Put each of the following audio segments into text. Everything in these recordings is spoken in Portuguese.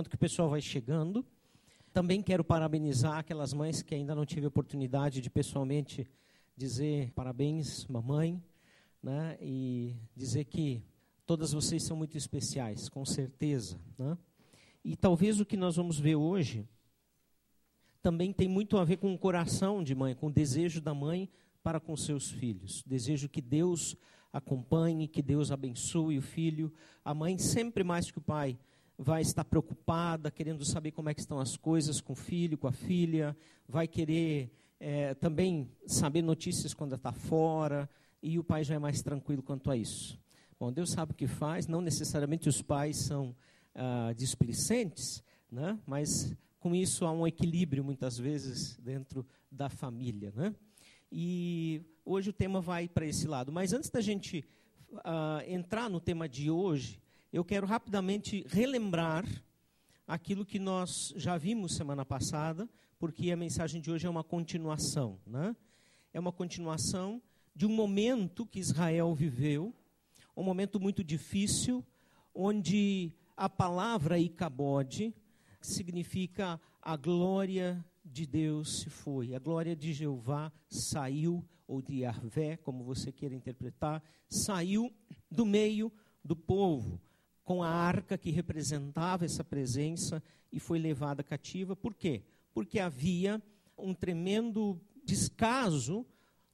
enquanto que o pessoal vai chegando. Também quero parabenizar aquelas mães que ainda não tive oportunidade de pessoalmente dizer parabéns, mamãe, né? E dizer que todas vocês são muito especiais, com certeza, né? E talvez o que nós vamos ver hoje também tem muito a ver com o coração de mãe, com o desejo da mãe para com seus filhos. Desejo que Deus acompanhe, que Deus abençoe o filho. A mãe, sempre mais que o pai, vai estar preocupada, querendo saber como é que estão as coisas com o filho, com a filha, vai querer é, também saber notícias quando está fora, e o pai já é mais tranquilo quanto a isso. Bom, Deus sabe o que faz, não necessariamente os pais são ah, displicentes, né? mas com isso há um equilíbrio muitas vezes dentro da família. Né? E hoje o tema vai para esse lado. Mas antes da gente uh, entrar no tema de hoje, eu quero rapidamente relembrar aquilo que nós já vimos semana passada, porque a mensagem de hoje é uma continuação. Né? É uma continuação de um momento que Israel viveu, um momento muito difícil, onde a palavra Icabode significa a glória de Deus se foi, a glória de Jeová saiu, ou de Yahvé, como você queira interpretar, saiu do meio do povo, com a arca que representava essa presença e foi levada cativa. Por quê? Porque havia um tremendo descaso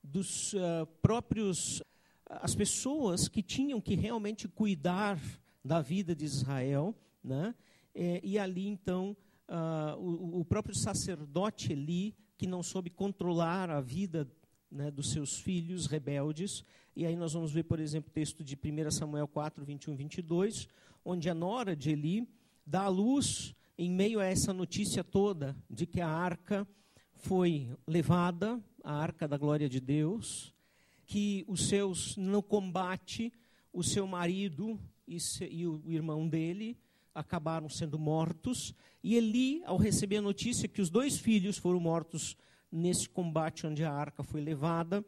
dos uh, próprios as pessoas que tinham que realmente cuidar da vida de Israel, né? É, e ali então uh, o, o, próprio sacerdote Eli, que não soube controlar a vida né, dos seus filhos rebeldes, e aí nós vamos ver, por exemplo, o texto de 1 Samuel 4, 21 e 22, onde a nora de Eli dá à luz, em meio a essa notícia toda, de que a arca foi levada, a arca da glória de Deus, que os seus, no combate, o seu marido e, se, e o irmão dele acabaram sendo mortos. E Eli, ao receber a notícia que os dois filhos foram mortos nesse combate onde a arca foi levada,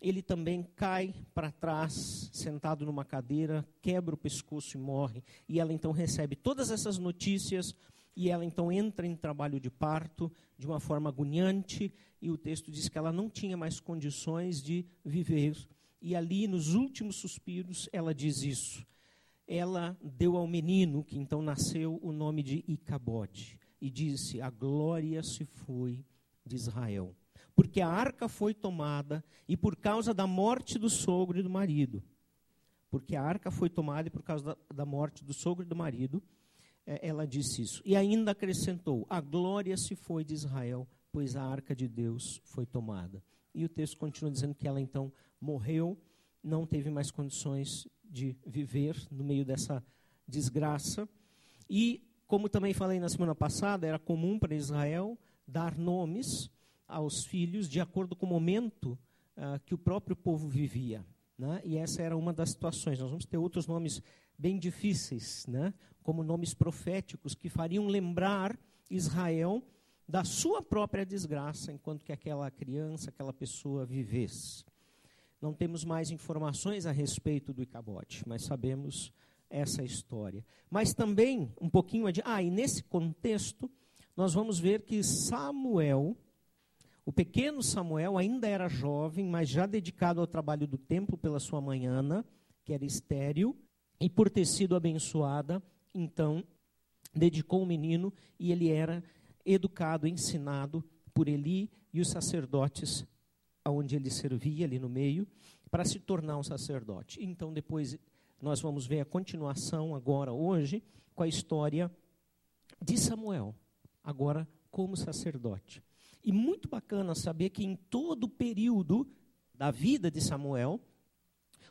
ele também cai para trás, sentado numa cadeira, quebra o pescoço e morre. E ela então recebe todas essas notícias e ela então entra em trabalho de parto de uma forma agoniante. E o texto diz que ela não tinha mais condições de viver. E ali, nos últimos suspiros, ela diz isso ela deu ao menino, que então nasceu, o nome de Icabode, e disse: A glória se foi de Israel. Porque a arca foi tomada, e por causa da morte do sogro e do marido. Porque a arca foi tomada, e por causa da, da morte do sogro e do marido, é, ela disse isso. E ainda acrescentou: A glória se foi de Israel, pois a arca de Deus foi tomada. E o texto continua dizendo que ela então morreu, não teve mais condições de viver no meio dessa desgraça. E, como também falei na semana passada, era comum para Israel dar nomes aos filhos de acordo com o momento uh, que o próprio povo vivia. Né? E essa era uma das situações. Nós vamos ter outros nomes bem difíceis, né? como nomes proféticos que fariam lembrar Israel da sua própria desgraça enquanto que aquela criança, aquela pessoa vivesse. Não temos mais informações a respeito do Icabote, mas sabemos essa história. Mas também, um pouquinho adiante, ah, e nesse contexto, nós vamos ver que Samuel, o pequeno Samuel, ainda era jovem, mas já dedicado ao trabalho do templo pela sua mãe Ana, que era estéril, e por ter sido abençoada, então dedicou o menino e ele era educado, ensinado por Eli e os sacerdotes aonde ele servia ali no meio, para se tornar um sacerdote. Então depois nós vamos ver a continuação agora hoje com a história de Samuel, agora como sacerdote. E muito bacana saber que em todo o período da vida de Samuel,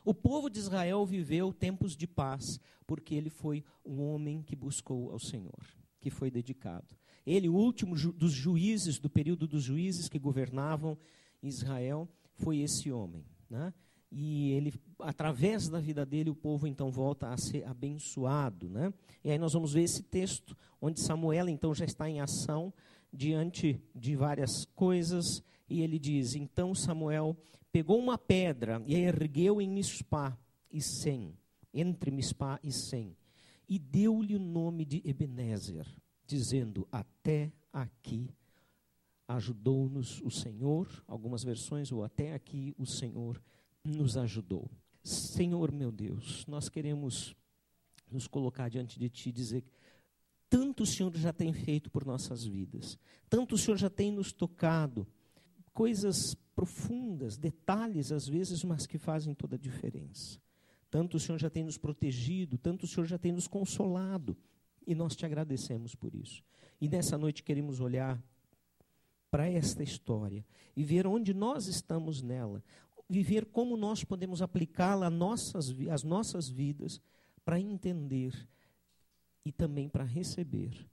o povo de Israel viveu tempos de paz, porque ele foi um homem que buscou ao Senhor, que foi dedicado. Ele, o último ju dos juízes, do período dos juízes que governavam Israel foi esse homem. Né? E ele, através da vida dele, o povo então volta a ser abençoado. Né? E aí nós vamos ver esse texto, onde Samuel então já está em ação diante de várias coisas, e ele diz: Então Samuel pegou uma pedra e a ergueu em Mispá e Sem, entre Mispá e Sem, e deu-lhe o nome de Ebenezer, dizendo: Até aqui ajudou-nos o Senhor. Algumas versões, ou até aqui o Senhor nos ajudou. Senhor meu Deus, nós queremos nos colocar diante de Ti e dizer tanto o Senhor já tem feito por nossas vidas, tanto o Senhor já tem nos tocado, coisas profundas, detalhes às vezes, mas que fazem toda a diferença. Tanto o Senhor já tem nos protegido, tanto o Senhor já tem nos consolado, e nós te agradecemos por isso. E nessa noite queremos olhar para esta história e ver onde nós estamos nela, viver como nós podemos aplicá-la às nossas, às nossas vidas para entender e também para receber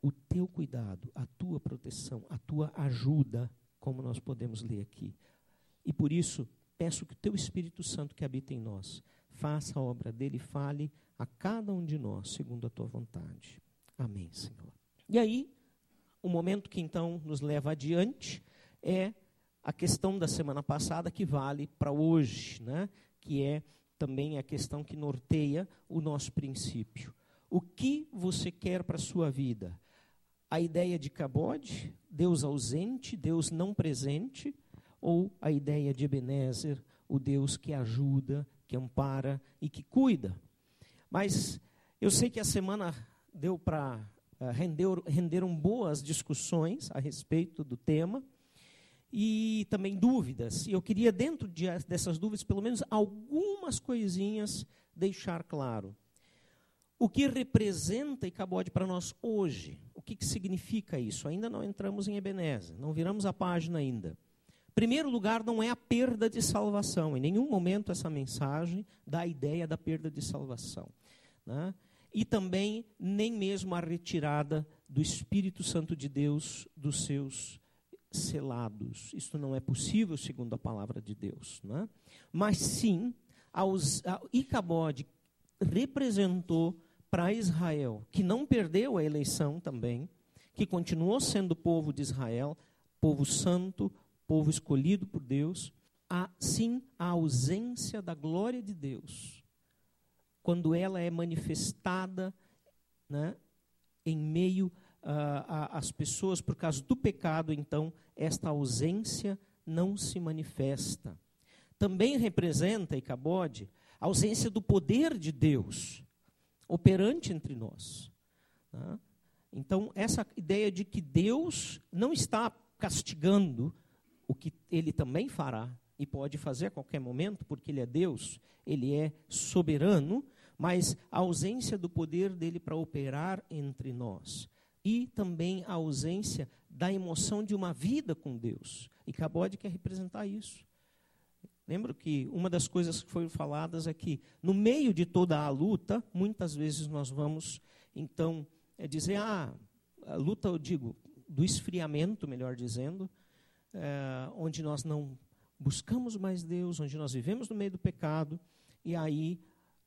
o teu cuidado, a tua proteção, a tua ajuda, como nós podemos ler aqui. E por isso, peço que o teu Espírito Santo que habita em nós faça a obra dele e fale a cada um de nós segundo a tua vontade. Amém, Senhor. E aí, o momento que então nos leva adiante é a questão da semana passada que vale para hoje, né? que é também a questão que norteia o nosso princípio. O que você quer para a sua vida? A ideia de Cabode, Deus ausente, Deus não presente, ou a ideia de Ebenezer, o Deus que ajuda, que ampara e que cuida? Mas eu sei que a semana deu para uh, rendeu, renderam boas discussões a respeito do tema e também dúvidas. E eu queria dentro de, dessas dúvidas pelo menos algumas coisinhas deixar claro. O que representa Icabode para nós hoje? O que, que significa isso? Ainda não entramos em Ebenezer, não viramos a página ainda. Primeiro lugar, não é a perda de salvação. Em nenhum momento essa mensagem dá a ideia da perda de salvação. Né? E também nem mesmo a retirada do Espírito Santo de Deus dos seus selados. Isso não é possível segundo a palavra de Deus. Né? Mas sim, aos, a Icabode representou para Israel, que não perdeu a eleição também, que continuou sendo povo de Israel, povo santo, povo escolhido por Deus, há sim a ausência da glória de Deus, quando ela é manifestada né, em meio uh, às pessoas por causa do pecado, então esta ausência não se manifesta. Também representa, Icabode, a ausência do poder de Deus operante entre nós. Tá? Então, essa ideia de que Deus não está castigando o que ele também fará e pode fazer a qualquer momento, porque ele é Deus, ele é soberano, mas a ausência do poder dele para operar entre nós. E também a ausência da emoção de uma vida com Deus. E Cabode quer representar isso. Lembro que uma das coisas que foram faladas é que, no meio de toda a luta, muitas vezes nós vamos, então, é dizer, ah, a luta, eu digo, do esfriamento, melhor dizendo, é, onde nós não buscamos mais Deus, onde nós vivemos no meio do pecado, e aí,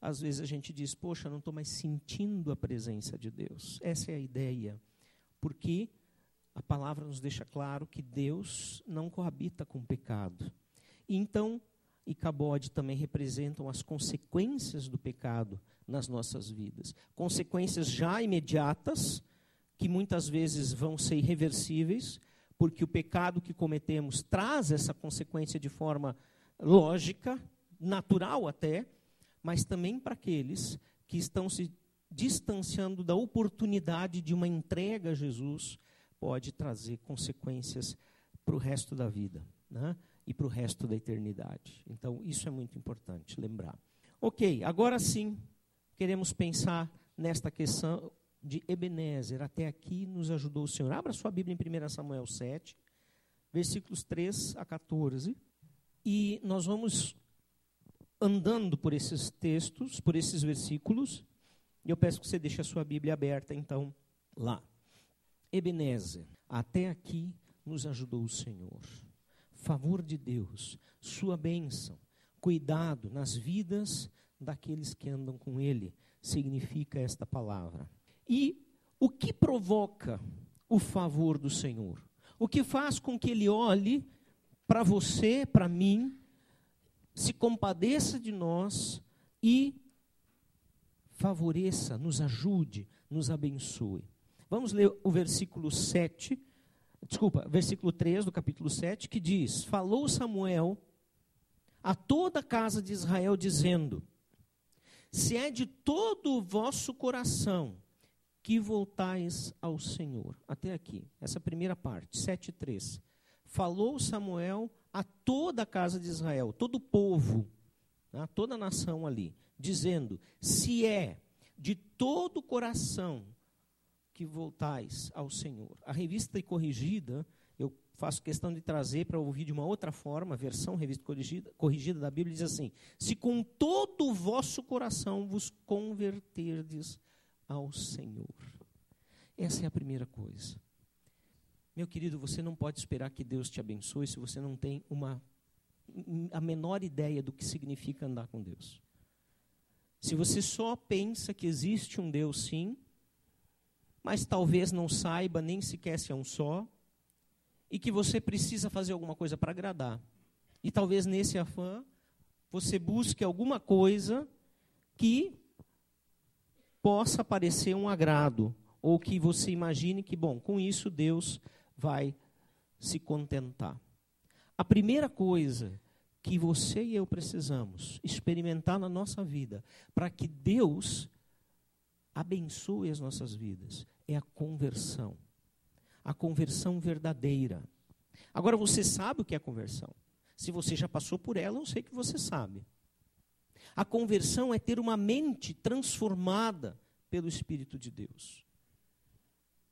às vezes a gente diz, poxa, não estou mais sentindo a presença de Deus. Essa é a ideia. Porque a palavra nos deixa claro que Deus não coabita com o pecado. E então, Icabode também representam as consequências do pecado nas nossas vidas. Consequências já imediatas, que muitas vezes vão ser irreversíveis, porque o pecado que cometemos traz essa consequência de forma lógica, natural até, mas também para aqueles que estão se distanciando da oportunidade de uma entrega a Jesus, pode trazer consequências para o resto da vida. Né? e para o resto da eternidade. Então, isso é muito importante lembrar. Ok, agora sim, queremos pensar nesta questão de Ebenezer. Até aqui nos ajudou o Senhor. Abra sua Bíblia em 1 Samuel 7, versículos 3 a 14. E nós vamos andando por esses textos, por esses versículos. E eu peço que você deixe a sua Bíblia aberta, então, lá. Ebenezer, até aqui nos ajudou o Senhor favor de Deus, sua bênção, cuidado nas vidas daqueles que andam com Ele, significa esta palavra. E o que provoca o favor do Senhor? O que faz com que Ele olhe para você, para mim, se compadeça de nós e favoreça, nos ajude, nos abençoe. Vamos ler o versículo 7, desculpa, versículo 3 do capítulo 7, que diz: Falou Samuel a toda a casa de Israel, dizendo: Se é de todo o vosso coração que voltais ao Senhor. Até aqui, essa primeira parte, 7:3. Falou Samuel a toda a casa de Israel, todo o povo, né, toda a nação ali, dizendo: Se é de todo o coração que voltais ao Senhor. A revista corrigida, eu faço questão de trazer para ouvir de uma outra forma, a versão revista corrigida, corrigida da Bíblia diz assim: Se com todo o vosso coração vos converterdes ao Senhor. Essa é a primeira coisa. Meu querido, você não pode esperar que Deus te abençoe se você não tem uma a menor ideia do que significa andar com Deus. Se você só pensa que existe um Deus sim, mas talvez não saiba nem sequer se é um só, e que você precisa fazer alguma coisa para agradar. E talvez nesse afã você busque alguma coisa que possa parecer um agrado, ou que você imagine que, bom, com isso Deus vai se contentar. A primeira coisa que você e eu precisamos experimentar na nossa vida, para que Deus abençoe as nossas vidas, é a conversão. A conversão verdadeira. Agora você sabe o que é conversão. Se você já passou por ela, eu sei que você sabe. A conversão é ter uma mente transformada pelo Espírito de Deus.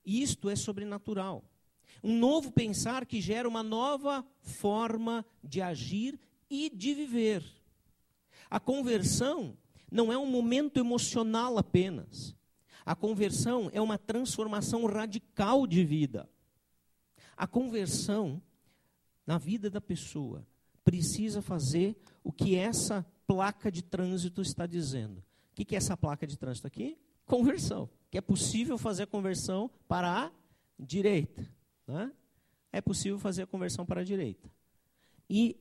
Isto é sobrenatural. Um novo pensar que gera uma nova forma de agir e de viver. A conversão não é um momento emocional apenas. A conversão é uma transformação radical de vida. A conversão na vida da pessoa precisa fazer o que essa placa de trânsito está dizendo. O que é essa placa de trânsito aqui? conversão, que é possível fazer a conversão para a direita. Né? É possível fazer a conversão para a direita. E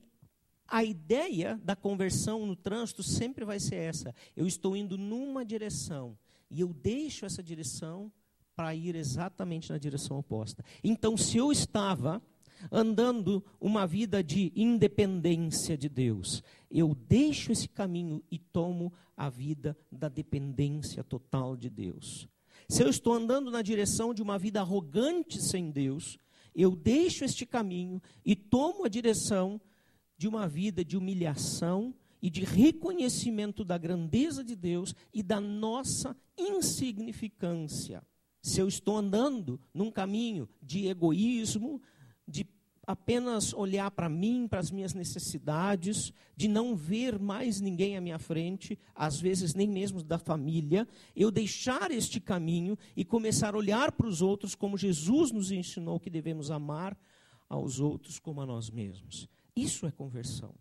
a ideia da conversão no trânsito sempre vai ser essa: eu estou indo numa direção e eu deixo essa direção para ir exatamente na direção oposta. Então, se eu estava andando uma vida de independência de Deus. Eu deixo esse caminho e tomo a vida da dependência total de Deus. Se eu estou andando na direção de uma vida arrogante sem Deus, eu deixo este caminho e tomo a direção de uma vida de humilhação e de reconhecimento da grandeza de Deus e da nossa insignificância. Se eu estou andando num caminho de egoísmo, de apenas olhar para mim, para as minhas necessidades, de não ver mais ninguém à minha frente, às vezes nem mesmo da família, eu deixar este caminho e começar a olhar para os outros como Jesus nos ensinou que devemos amar aos outros como a nós mesmos. Isso é conversão.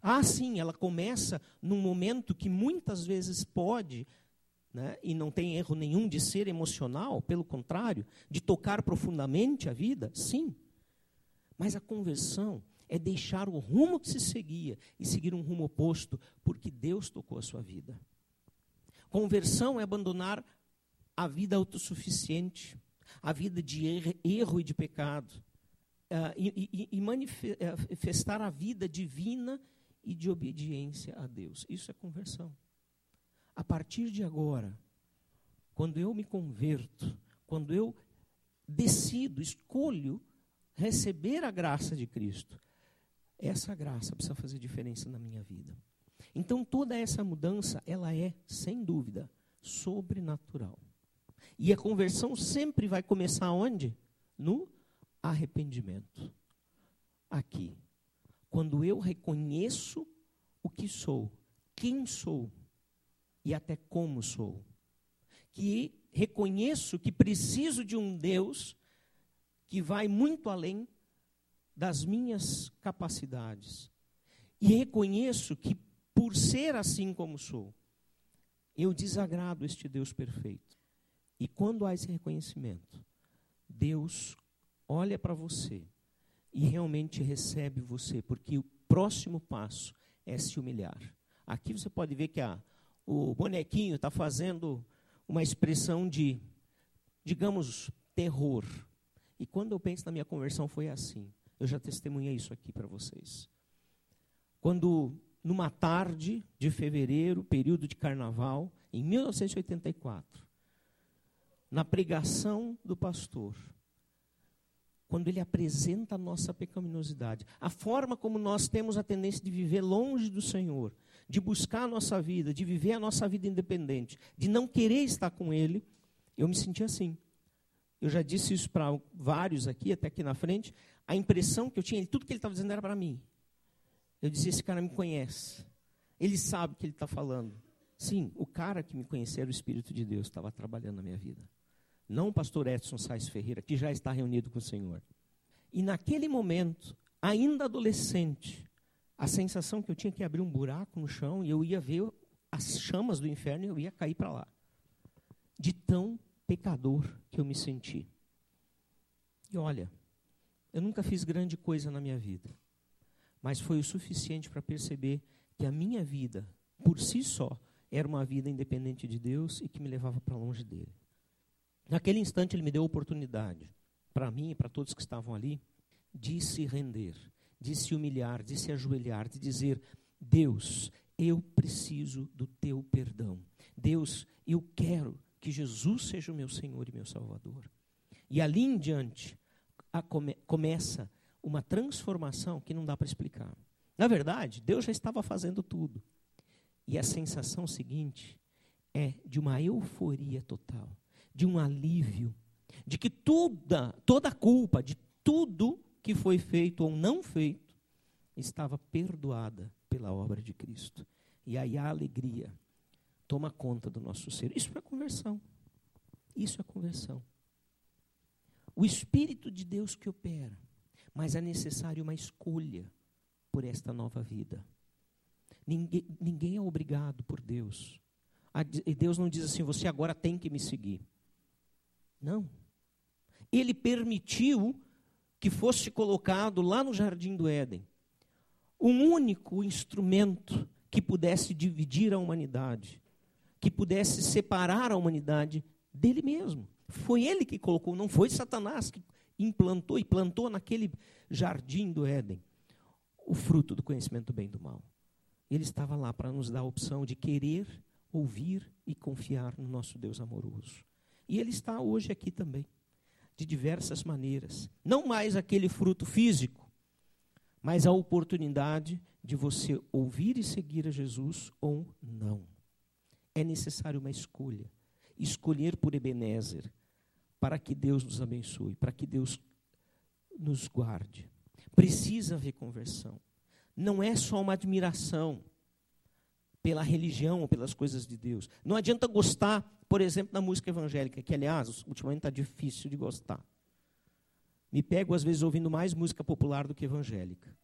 Ah, sim, ela começa num momento que muitas vezes pode né, e não tem erro nenhum de ser emocional, pelo contrário, de tocar profundamente a vida, sim. Mas a conversão é deixar o rumo que se seguia e seguir um rumo oposto, porque Deus tocou a sua vida. Conversão é abandonar a vida autossuficiente, a vida de erro e de pecado, uh, e, e, e manifestar a vida divina e de obediência a Deus. Isso é conversão. A partir de agora, quando eu me converto, quando eu decido, escolho receber a graça de Cristo, essa graça precisa fazer diferença na minha vida. Então toda essa mudança, ela é, sem dúvida, sobrenatural. E a conversão sempre vai começar onde? No arrependimento. Aqui. Quando eu reconheço o que sou, quem sou e até como sou. Que reconheço que preciso de um Deus que vai muito além das minhas capacidades. E reconheço que, por ser assim como sou, eu desagrado este Deus perfeito. E quando há esse reconhecimento, Deus olha para você e realmente recebe você, porque o próximo passo é se humilhar. Aqui você pode ver que a, o bonequinho está fazendo uma expressão de, digamos, terror. E quando eu penso na minha conversão, foi assim. Eu já testemunhei isso aqui para vocês. Quando, numa tarde de fevereiro, período de carnaval, em 1984, na pregação do pastor, quando ele apresenta a nossa pecaminosidade, a forma como nós temos a tendência de viver longe do Senhor, de buscar a nossa vida, de viver a nossa vida independente, de não querer estar com Ele, eu me senti assim. Eu já disse isso para vários aqui, até aqui na frente. A impressão que eu tinha, tudo que ele estava dizendo era para mim. Eu dizia: esse cara me conhece. Ele sabe o que ele está falando. Sim, o cara que me conhecia era o Espírito de Deus, estava trabalhando na minha vida. Não o pastor Edson Sais Ferreira, que já está reunido com o Senhor. E naquele momento, ainda adolescente, a sensação que eu tinha que abrir um buraco no chão e eu ia ver as chamas do inferno e eu ia cair para lá. De tão pecador que eu me senti. E olha, eu nunca fiz grande coisa na minha vida, mas foi o suficiente para perceber que a minha vida, por si só, era uma vida independente de Deus e que me levava para longe dele. Naquele instante, ele me deu a oportunidade, para mim e para todos que estavam ali, de se render de se humilhar, de se ajoelhar, de dizer: Deus, eu preciso do teu perdão. Deus, eu quero que Jesus seja o meu Senhor e meu Salvador. E ali em diante come, começa uma transformação que não dá para explicar. Na verdade, Deus já estava fazendo tudo. E a sensação seguinte é de uma euforia total, de um alívio, de que toda, toda a culpa de tudo que foi feito ou não feito estava perdoada pela obra de Cristo. E aí a alegria toma conta do nosso ser. Isso é conversão. Isso é conversão. O Espírito de Deus que opera, mas é necessário uma escolha por esta nova vida. Ninguém, ninguém é obrigado por Deus. E Deus não diz assim, você agora tem que me seguir. Não. Ele permitiu que fosse colocado lá no jardim do Éden um único instrumento que pudesse dividir a humanidade, que pudesse separar a humanidade dele mesmo. Foi ele que colocou, não foi Satanás que implantou e plantou naquele jardim do Éden o fruto do conhecimento do bem e do mal. Ele estava lá para nos dar a opção de querer, ouvir e confiar no nosso Deus amoroso. E ele está hoje aqui também de diversas maneiras. Não mais aquele fruto físico, mas a oportunidade de você ouvir e seguir a Jesus ou não. É necessário uma escolha. Escolher por Ebenezer, para que Deus nos abençoe, para que Deus nos guarde. Precisa haver conversão. Não é só uma admiração pela religião ou pelas coisas de Deus. Não adianta gostar, por exemplo, da música evangélica, que, aliás, ultimamente está difícil de gostar. Me pego, às vezes, ouvindo mais música popular do que evangélica.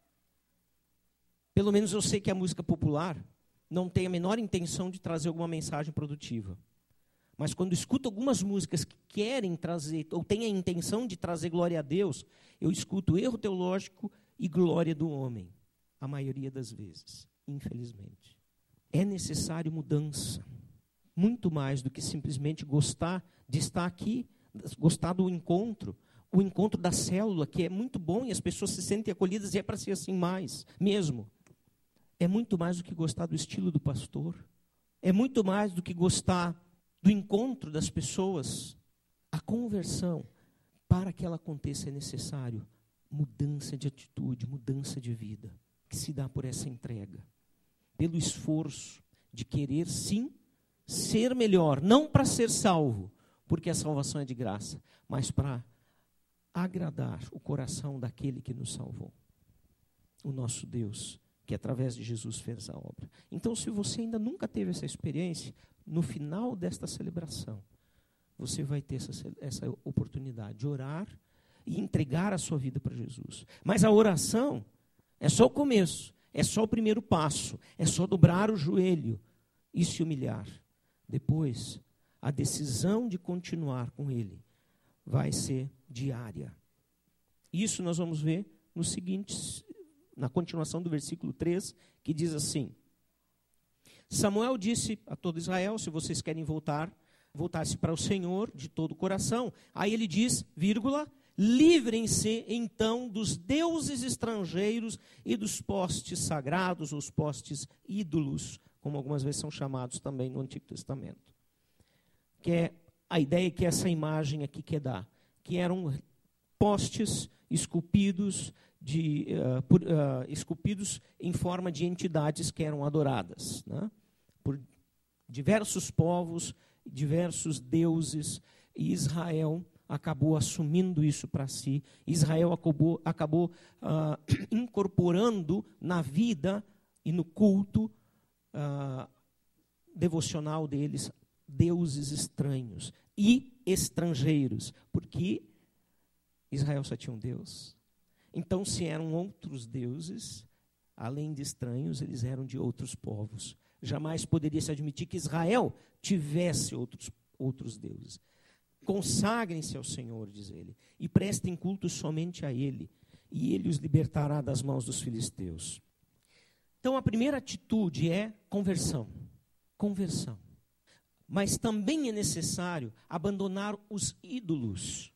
Pelo menos eu sei que a música popular não tem a menor intenção de trazer alguma mensagem produtiva. Mas quando escuto algumas músicas que querem trazer, ou têm a intenção de trazer glória a Deus, eu escuto erro teológico e glória do homem. A maioria das vezes, infelizmente. É necessário mudança. Muito mais do que simplesmente gostar de estar aqui, gostar do encontro, o encontro da célula, que é muito bom e as pessoas se sentem acolhidas e é para ser assim mais, mesmo. É muito mais do que gostar do estilo do pastor. É muito mais do que gostar do encontro das pessoas. A conversão, para que ela aconteça, é necessário mudança de atitude, mudança de vida, que se dá por essa entrega pelo esforço de querer sim ser melhor, não para ser salvo, porque a salvação é de graça, mas para agradar o coração daquele que nos salvou. O nosso Deus, que através de Jesus fez a obra. Então, se você ainda nunca teve essa experiência, no final desta celebração, você vai ter essa, essa oportunidade de orar e entregar a sua vida para Jesus. Mas a oração é só o começo. É só o primeiro passo, é só dobrar o joelho e se humilhar. Depois, a decisão de continuar com Ele vai ser diária. Isso nós vamos ver no seguinte, na continuação do versículo 3, que diz assim: Samuel disse a todo Israel: se vocês querem voltar, voltar-se para o Senhor de todo o coração. Aí ele diz, vírgula, livrem-se então dos deuses estrangeiros e dos postes sagrados, os postes ídolos, como algumas vezes são chamados também no Antigo Testamento. Que é a ideia que essa imagem aqui quer dar, que eram postes esculpidos de, uh, por, uh, esculpidos em forma de entidades que eram adoradas né? por diversos povos, diversos deuses, e Israel acabou assumindo isso para si. Israel acabou, acabou uh, incorporando na vida e no culto devocional deles deuses estranhos e estrangeiros, porque Israel só tinha um Deus. Então, se eram outros deuses, além de estranhos, eles eram de outros povos. Jamais poderia se admitir que Israel tivesse outros, outros deuses. Consagrem-se ao Senhor, diz ele, e prestem culto somente a Ele, e Ele os libertará das mãos dos filisteus. Então, a primeira atitude é conversão. Conversão. Mas também é necessário abandonar os ídolos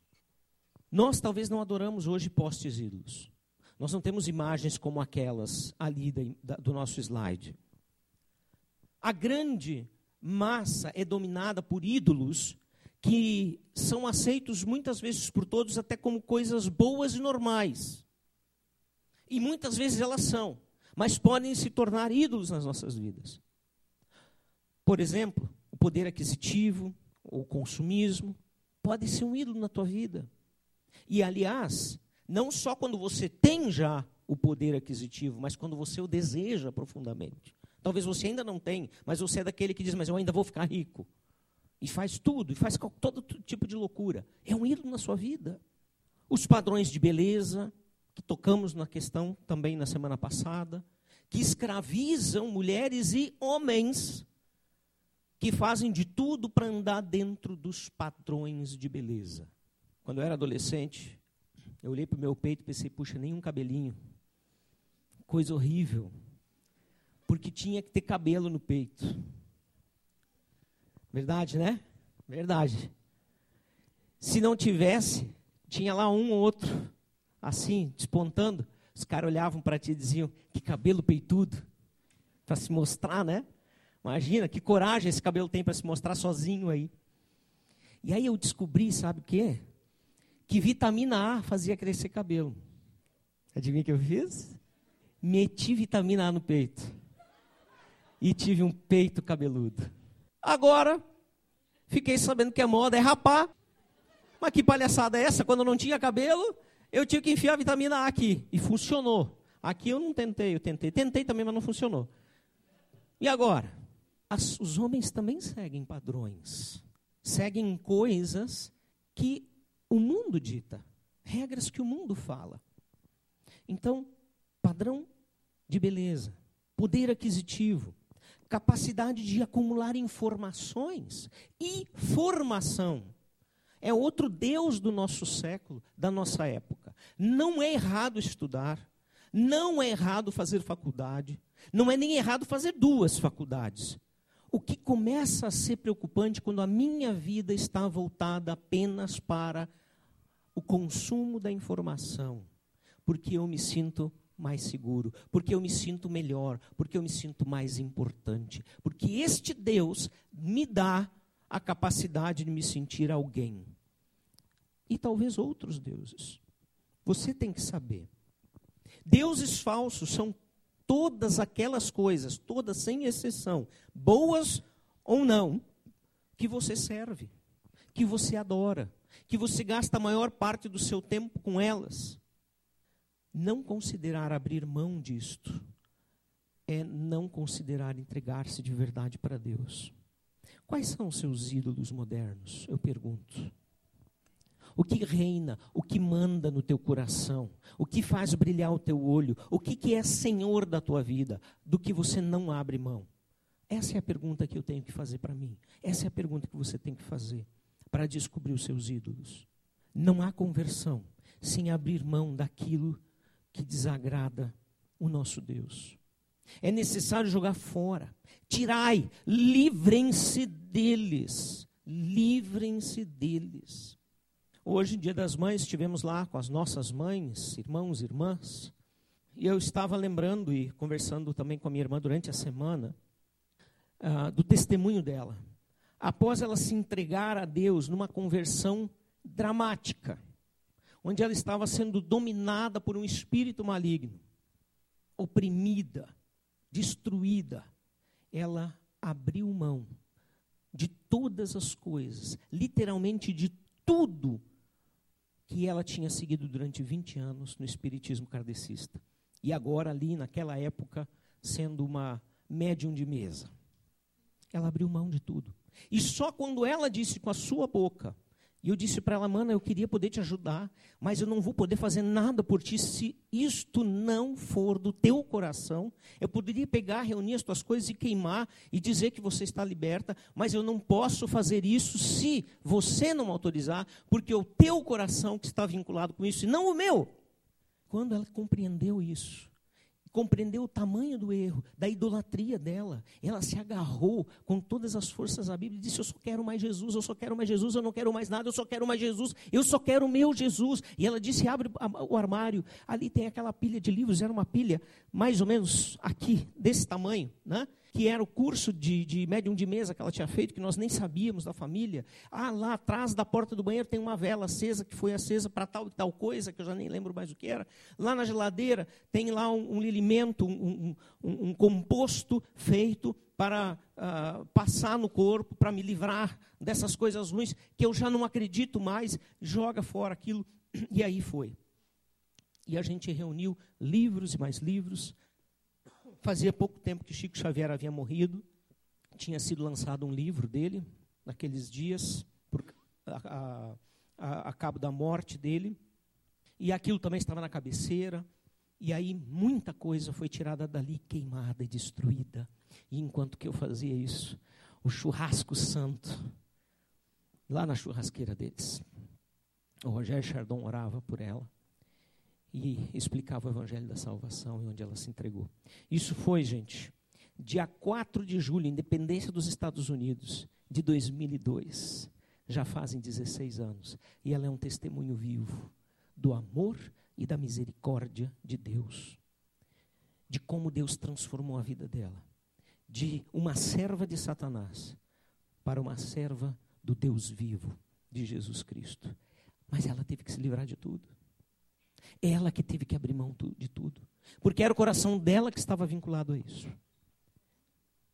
nós talvez não adoramos hoje postes ídolos. Nós não temos imagens como aquelas ali da, do nosso slide. A grande massa é dominada por ídolos que são aceitos muitas vezes por todos até como coisas boas e normais. E muitas vezes elas são, mas podem se tornar ídolos nas nossas vidas. Por exemplo, o poder aquisitivo, o consumismo, pode ser um ídolo na tua vida. E, aliás, não só quando você tem já o poder aquisitivo, mas quando você o deseja profundamente. Talvez você ainda não tenha, mas você é daquele que diz, mas eu ainda vou ficar rico. E faz tudo, e faz todo tipo de loucura. É um ídolo na sua vida. Os padrões de beleza, que tocamos na questão também na semana passada, que escravizam mulheres e homens que fazem de tudo para andar dentro dos padrões de beleza. Quando eu era adolescente, eu olhei para o meu peito e pensei, puxa, nenhum cabelinho. Coisa horrível. Porque tinha que ter cabelo no peito. Verdade, né? Verdade. Se não tivesse, tinha lá um ou outro, assim, despontando. Os caras olhavam para ti e diziam, que cabelo peitudo. Para se mostrar, né? Imagina, que coragem esse cabelo tem para se mostrar sozinho aí. E aí eu descobri, sabe o quê? Que vitamina A fazia crescer cabelo. Adivinha o que eu fiz? Meti vitamina A no peito. E tive um peito cabeludo. Agora, fiquei sabendo que a moda é rapar. Mas que palhaçada é essa? Quando eu não tinha cabelo, eu tinha que enfiar vitamina A aqui. E funcionou. Aqui eu não tentei, eu tentei. Tentei também, mas não funcionou. E agora? As, os homens também seguem padrões. Seguem coisas que o mundo dita, regras que o mundo fala. Então, padrão de beleza, poder aquisitivo, capacidade de acumular informações e formação. É outro Deus do nosso século, da nossa época. Não é errado estudar, não é errado fazer faculdade, não é nem errado fazer duas faculdades. O que começa a ser preocupante quando a minha vida está voltada apenas para o consumo da informação, porque eu me sinto mais seguro, porque eu me sinto melhor, porque eu me sinto mais importante, porque este Deus me dá a capacidade de me sentir alguém. E talvez outros deuses. Você tem que saber. Deuses falsos são todas aquelas coisas, todas sem exceção, boas ou não, que você serve, que você adora que você gasta a maior parte do seu tempo com elas. Não considerar abrir mão disto é não considerar entregar-se de verdade para Deus. Quais são os seus ídolos modernos? Eu pergunto. O que reina, o que manda no teu coração, o que faz brilhar o teu olho, o que, que é senhor da tua vida, do que você não abre mão? Essa é a pergunta que eu tenho que fazer para mim. Essa é a pergunta que você tem que fazer para descobrir os seus ídolos. Não há conversão sem abrir mão daquilo que desagrada o nosso Deus. É necessário jogar fora. Tirai, livrem-se deles. Livrem-se deles. Hoje, dia das mães, estivemos lá com as nossas mães, irmãos e irmãs, e eu estava lembrando e conversando também com a minha irmã durante a semana uh, do testemunho dela. Após ela se entregar a Deus numa conversão dramática, onde ela estava sendo dominada por um espírito maligno, oprimida, destruída, ela abriu mão de todas as coisas, literalmente de tudo que ela tinha seguido durante 20 anos no espiritismo kardecista. E agora ali naquela época sendo uma médium de mesa. Ela abriu mão de tudo. E só quando ela disse com a sua boca, e eu disse para ela, mana, eu queria poder te ajudar, mas eu não vou poder fazer nada por ti se isto não for do teu coração. Eu poderia pegar, reunir as tuas coisas e queimar e dizer que você está liberta, mas eu não posso fazer isso se você não autorizar, porque é o teu coração que está vinculado com isso e não o meu. Quando ela compreendeu isso, compreendeu o tamanho do erro, da idolatria dela. Ela se agarrou com todas as forças à Bíblia e disse: Eu só quero mais Jesus, eu só quero mais Jesus, eu não quero mais nada, eu só quero mais Jesus, eu só quero o meu Jesus. E ela disse: Abre o armário, ali tem aquela pilha de livros, era uma pilha mais ou menos aqui, desse tamanho, né? Que era o curso de, de médium de mesa que ela tinha feito, que nós nem sabíamos da família. Ah, lá atrás da porta do banheiro tem uma vela acesa, que foi acesa para tal e tal coisa, que eu já nem lembro mais o que era. Lá na geladeira tem lá um, um lilimento, um, um, um composto feito para uh, passar no corpo, para me livrar dessas coisas ruins, que eu já não acredito mais, joga fora aquilo. E aí foi. E a gente reuniu livros e mais livros, Fazia pouco tempo que Chico Xavier havia morrido, tinha sido lançado um livro dele, naqueles dias, por, a, a, a cabo da morte dele, e aquilo também estava na cabeceira, e aí muita coisa foi tirada dali, queimada e destruída. E enquanto que eu fazia isso, o churrasco santo, lá na churrasqueira deles, o Rogério Chardon orava por ela e explicava o Evangelho da Salvação e onde ela se entregou. Isso foi, gente, dia 4 de julho, independência dos Estados Unidos, de 2002. Já fazem 16 anos. E ela é um testemunho vivo do amor e da misericórdia de Deus. De como Deus transformou a vida dela. De uma serva de Satanás para uma serva do Deus vivo, de Jesus Cristo. Mas ela teve que se livrar de tudo. Ela que teve que abrir mão de tudo. Porque era o coração dela que estava vinculado a isso.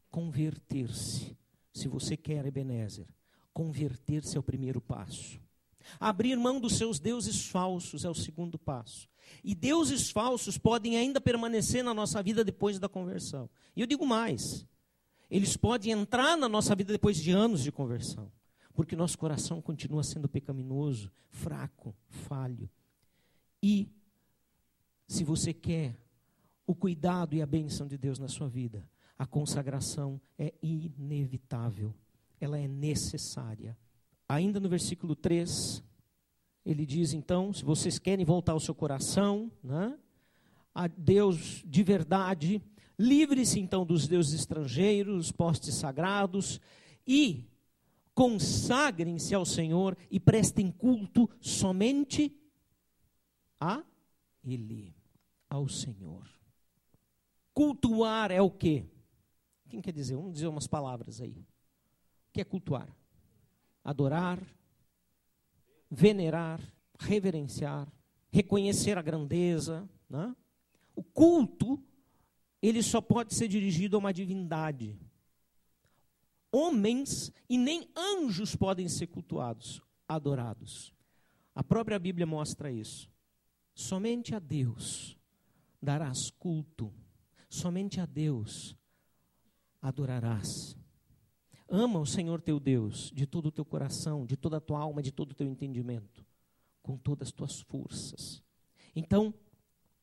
Converter-se. Se você quer, Ebenezer, converter-se é o primeiro passo. Abrir mão dos seus deuses falsos é o segundo passo. E deuses falsos podem ainda permanecer na nossa vida depois da conversão. E eu digo mais: eles podem entrar na nossa vida depois de anos de conversão. Porque nosso coração continua sendo pecaminoso, fraco, falho. E, se você quer o cuidado e a bênção de Deus na sua vida, a consagração é inevitável, ela é necessária. Ainda no versículo 3, ele diz então: se vocês querem voltar o seu coração né, a Deus de verdade, livre-se então dos deuses estrangeiros, postes sagrados, e consagrem-se ao Senhor e prestem culto somente a Ele, ao Senhor. Cultuar é o quê? Quem quer dizer? Vamos dizer umas palavras aí. O que é cultuar? Adorar, venerar, reverenciar, reconhecer a grandeza. Né? O culto, ele só pode ser dirigido a uma divindade. Homens e nem anjos podem ser cultuados, adorados. A própria Bíblia mostra isso. Somente a Deus darás culto, somente a Deus adorarás. Ama o Senhor teu Deus de todo o teu coração, de toda a tua alma, de todo o teu entendimento, com todas as tuas forças. Então,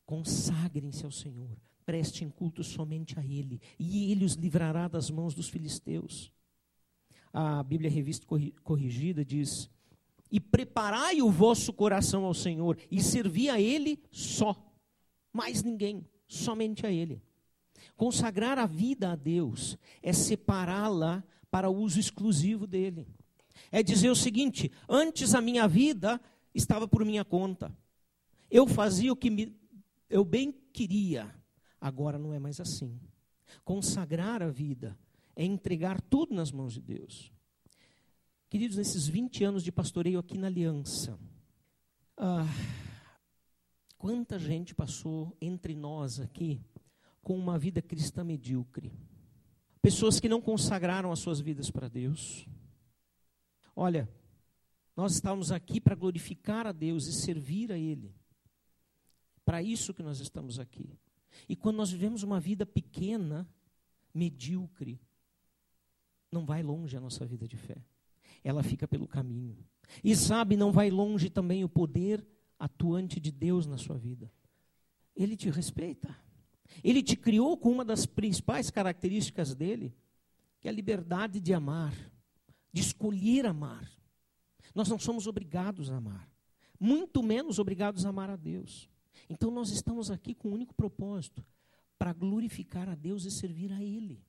consagrem-se ao Senhor, prestem culto somente a Ele, e Ele os livrará das mãos dos filisteus. A Bíblia Revista Corrigida diz: e preparai o vosso coração ao Senhor e servi a Ele só, mais ninguém, somente a Ele. Consagrar a vida a Deus é separá-la para uso exclusivo dele. É dizer o seguinte: antes a minha vida estava por minha conta. Eu fazia o que me, eu bem queria. Agora não é mais assim. Consagrar a vida é entregar tudo nas mãos de Deus. Queridos, nesses 20 anos de pastoreio aqui na Aliança, ah, quanta gente passou entre nós aqui com uma vida cristã medíocre. Pessoas que não consagraram as suas vidas para Deus. Olha, nós estamos aqui para glorificar a Deus e servir a Ele. Para isso que nós estamos aqui. E quando nós vivemos uma vida pequena, medíocre, não vai longe a nossa vida de fé. Ela fica pelo caminho. E sabe, não vai longe também o poder atuante de Deus na sua vida. Ele te respeita. Ele te criou com uma das principais características dele, que é a liberdade de amar, de escolher amar. Nós não somos obrigados a amar, muito menos obrigados a amar a Deus. Então nós estamos aqui com um único propósito, para glorificar a Deus e servir a Ele.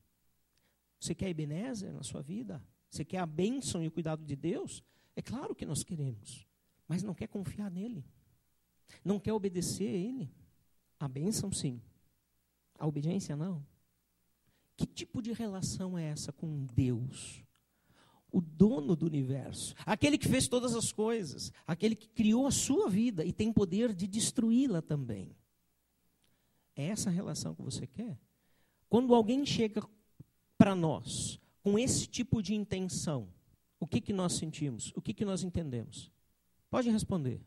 Você quer Ebenezer na sua vida? Você quer a bênção e o cuidado de Deus? É claro que nós queremos, mas não quer confiar nele. Não quer obedecer a Ele. A bênção, sim, a obediência não. Que tipo de relação é essa com Deus? O dono do universo, aquele que fez todas as coisas, aquele que criou a sua vida e tem poder de destruí-la também. É essa relação que você quer? Quando alguém chega para nós com esse tipo de intenção, o que, que nós sentimos? O que, que nós entendemos? Pode responder.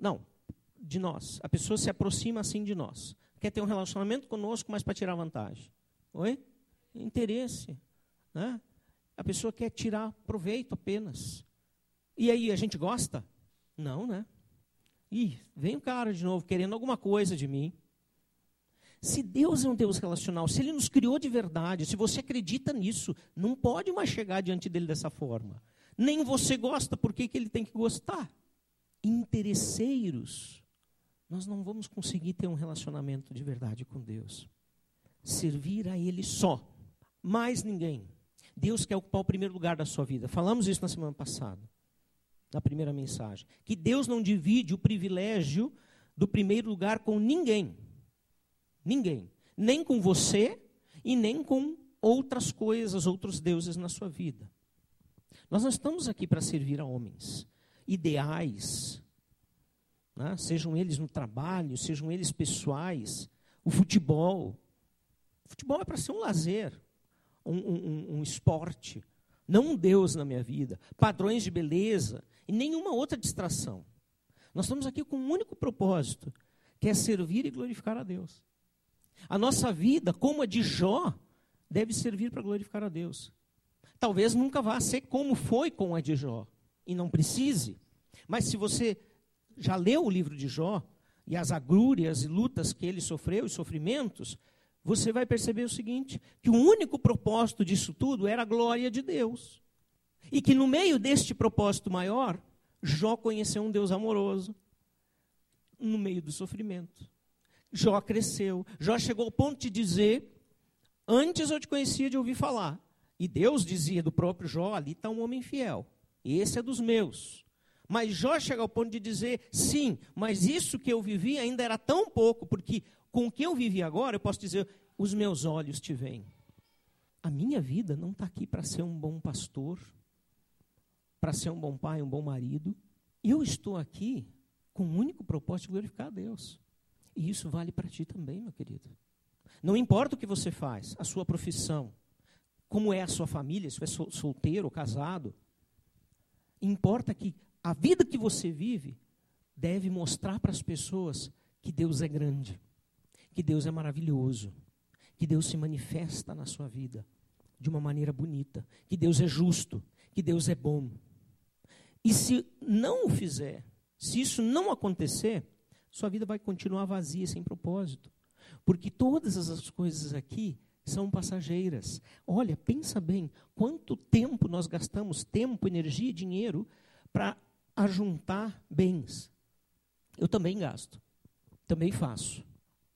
Não, de nós. A pessoa se aproxima assim de nós quer ter um relacionamento conosco, mas para tirar vantagem. Oi? Interesse. Né? A pessoa quer tirar proveito apenas. E aí, a gente gosta? Não, né? Ih, vem o cara de novo querendo alguma coisa de mim. Se Deus é um Deus relacional, se Ele nos criou de verdade, se você acredita nisso, não pode mais chegar diante dele dessa forma. Nem você gosta, por que, ele tem que gostar? Interesseiros nós não vamos conseguir ter um relacionamento de verdade com Deus. Servir a Ele só, mais ninguém. Deus quer ocupar o primeiro lugar da sua vida. Falamos isso na semana passada, na primeira mensagem. Que Deus não divide o privilégio do primeiro lugar com ninguém. Ninguém. Nem com você e nem com outras coisas, outros deuses na sua vida. Nós não estamos aqui para servir a homens ideais, né? sejam eles no trabalho, sejam eles pessoais, o futebol. O futebol é para ser um lazer, um, um, um esporte, não um Deus na minha vida, padrões de beleza e nenhuma outra distração. Nós estamos aqui com um único propósito, que é servir e glorificar a Deus. A nossa vida, como a de Jó, deve servir para glorificar a Deus. Talvez nunca vá ser como foi com a de Jó, e não precise. Mas se você já leu o livro de Jó e as agrúrias e lutas que ele sofreu e sofrimentos, você vai perceber o seguinte: que o único propósito disso tudo era a glória de Deus. E que no meio deste propósito maior, Jó conheceu um Deus amoroso no meio do sofrimento. Jó cresceu. Jó chegou ao ponto de dizer: Antes eu te conhecia de ouvir falar. E Deus dizia do próprio Jó: Ali está um homem fiel. Esse é dos meus. Mas Jó chega ao ponto de dizer: sim, mas isso que eu vivi ainda era tão pouco, porque com o que eu vivi agora, eu posso dizer: os meus olhos te veem. A minha vida não está aqui para ser um bom pastor, para ser um bom pai, um bom marido. Eu estou aqui com o único propósito de glorificar a Deus. E isso vale para ti também, meu querido. Não importa o que você faz, a sua profissão, como é a sua família, se você é solteiro casado. Importa que a vida que você vive deve mostrar para as pessoas que Deus é grande, que Deus é maravilhoso, que Deus se manifesta na sua vida de uma maneira bonita, que Deus é justo, que Deus é bom. E se não o fizer, se isso não acontecer, sua vida vai continuar vazia, sem propósito. Porque todas as coisas aqui são passageiras. Olha, pensa bem, quanto tempo nós gastamos, tempo, energia e dinheiro para ajuntar bens. Eu também gasto, também faço.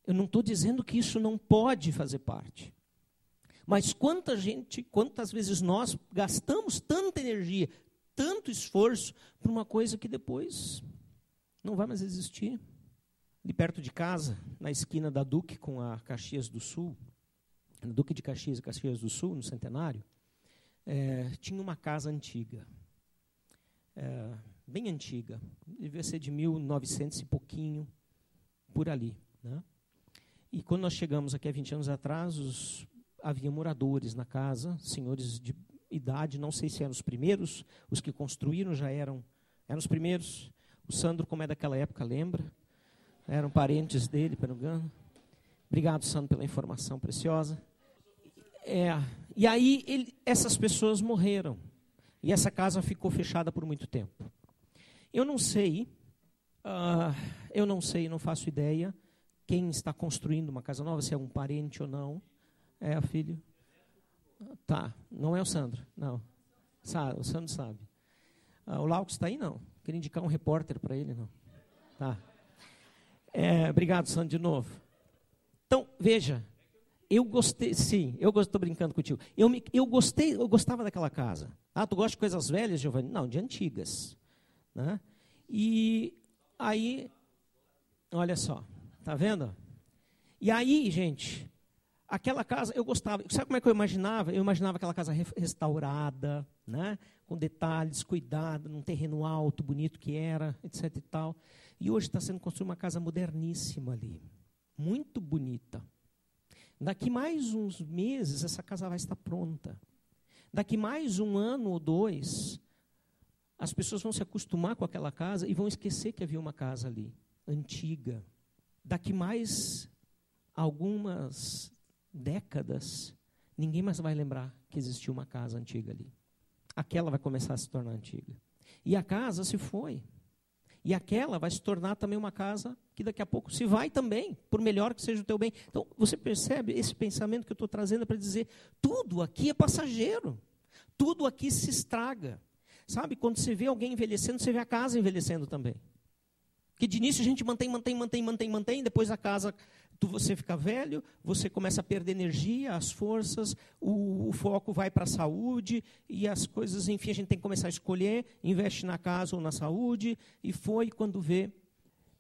Eu não estou dizendo que isso não pode fazer parte. Mas quanta gente, quantas vezes nós gastamos tanta energia, tanto esforço para uma coisa que depois não vai mais existir. Ali perto de casa, na esquina da Duque com a Caxias do Sul, Duque de Caxias e Caxias do Sul, no Centenário, é, tinha uma casa antiga. É, bem antiga. Devia ser de 1900 e pouquinho, por ali. Né? E quando nós chegamos aqui há 20 anos atrás, os, havia moradores na casa, senhores de idade, não sei se eram os primeiros, os que construíram já eram, eram os primeiros. O Sandro, como é daquela época, lembra? Eram parentes dele, pelo engano. Obrigado, Sandro, pela informação preciosa. É, e aí ele, essas pessoas morreram. E essa casa ficou fechada por muito tempo. Eu não sei, uh, eu não sei, não faço ideia quem está construindo uma casa nova, se é um parente ou não. É filho? Tá, não é o Sandro, não. O Sandro sabe. Uh, o Lauco está aí, não. Queria indicar um repórter para ele, não. Tá. É, obrigado, Sandro, de novo. Então, veja, eu gostei, sim, eu estou brincando contigo. Eu, me, eu gostei, eu gostava daquela casa. Ah, tu gosta de coisas velhas, Giovanni? Não, de antigas. Né? E aí, olha só, tá vendo? E aí, gente, aquela casa eu gostava. Sabe como é que eu imaginava? Eu imaginava aquela casa restaurada, né? com detalhes, cuidada, num terreno alto, bonito que era, etc e tal. E hoje está sendo construída uma casa moderníssima ali, muito bonita. Daqui mais uns meses, essa casa vai estar pronta. Daqui mais um ano ou dois, as pessoas vão se acostumar com aquela casa e vão esquecer que havia uma casa ali, antiga. Daqui mais algumas décadas, ninguém mais vai lembrar que existia uma casa antiga ali. Aquela vai começar a se tornar antiga. E a casa se foi. E aquela vai se tornar também uma casa que daqui a pouco se vai também, por melhor que seja o teu bem. Então, você percebe esse pensamento que eu estou trazendo para dizer: tudo aqui é passageiro, tudo aqui se estraga. Sabe, quando você vê alguém envelhecendo, você vê a casa envelhecendo também. Que de início a gente mantém, mantém, mantém, mantém, mantém, depois a casa, tu, você fica velho, você começa a perder energia, as forças, o, o foco vai para a saúde e as coisas, enfim, a gente tem que começar a escolher, investe na casa ou na saúde, e foi quando vê.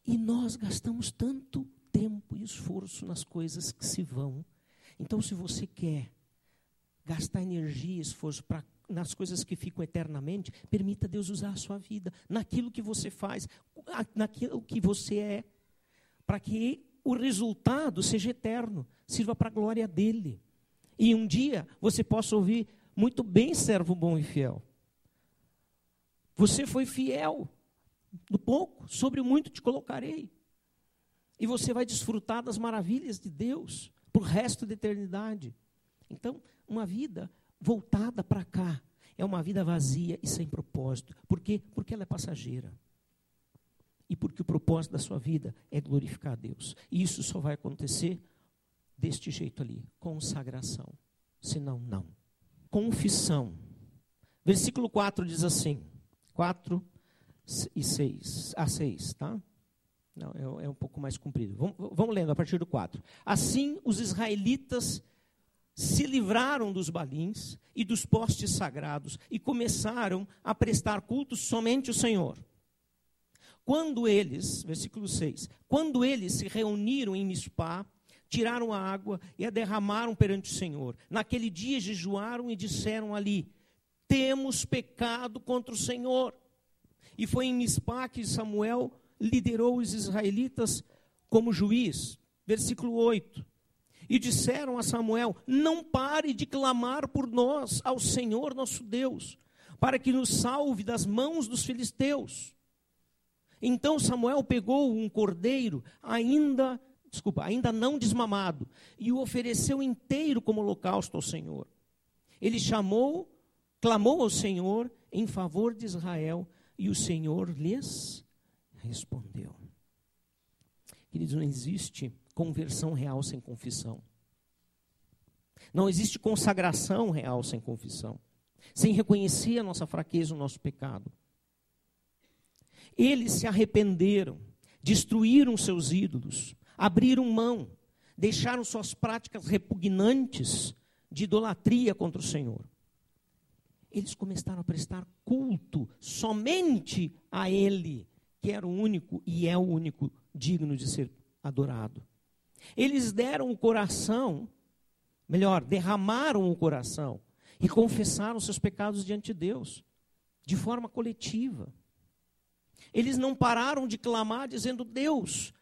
E nós gastamos tanto tempo e esforço nas coisas que se vão. Então, se você quer gastar energia e esforço para nas coisas que ficam eternamente, permita Deus usar a sua vida, naquilo que você faz, naquilo que você é, para que o resultado seja eterno, sirva para a glória dele. E um dia você possa ouvir muito bem, servo bom e fiel. Você foi fiel no pouco, sobre o muito te colocarei. E você vai desfrutar das maravilhas de Deus para o resto da eternidade. Então, uma vida voltada para cá. É uma vida vazia e sem propósito. Por quê? Porque ela é passageira. E porque o propósito da sua vida é glorificar a Deus. E isso só vai acontecer deste jeito ali, consagração. Senão, não. Confissão. Versículo 4 diz assim: 4 e 6. A 6, tá? Não, é, é, um pouco mais comprido. Vamos, vamos lendo a partir do 4. Assim os israelitas se livraram dos balins e dos postes sagrados e começaram a prestar cultos somente ao Senhor. Quando eles, versículo 6, quando eles se reuniram em Mispá, tiraram a água e a derramaram perante o Senhor. Naquele dia jejuaram e disseram ali: Temos pecado contra o Senhor. E foi em Mispá que Samuel liderou os israelitas como juiz. Versículo 8 e disseram a Samuel: Não pare de clamar por nós ao Senhor nosso Deus, para que nos salve das mãos dos filisteus. Então Samuel pegou um cordeiro ainda, desculpa, ainda não desmamado, e o ofereceu inteiro como holocausto ao Senhor. Ele chamou, clamou ao Senhor em favor de Israel, e o Senhor lhes respondeu. Queridos, não existe conversão real sem confissão. Não existe consagração real sem confissão, sem reconhecer a nossa fraqueza, o nosso pecado. Eles se arrependeram, destruíram seus ídolos, abriram mão deixaram suas práticas repugnantes de idolatria contra o Senhor. Eles começaram a prestar culto somente a Ele, que era o único e é o único digno de ser adorado. Eles deram o coração, melhor, derramaram o coração e confessaram seus pecados diante de Deus, de forma coletiva. Eles não pararam de clamar dizendo: Deus,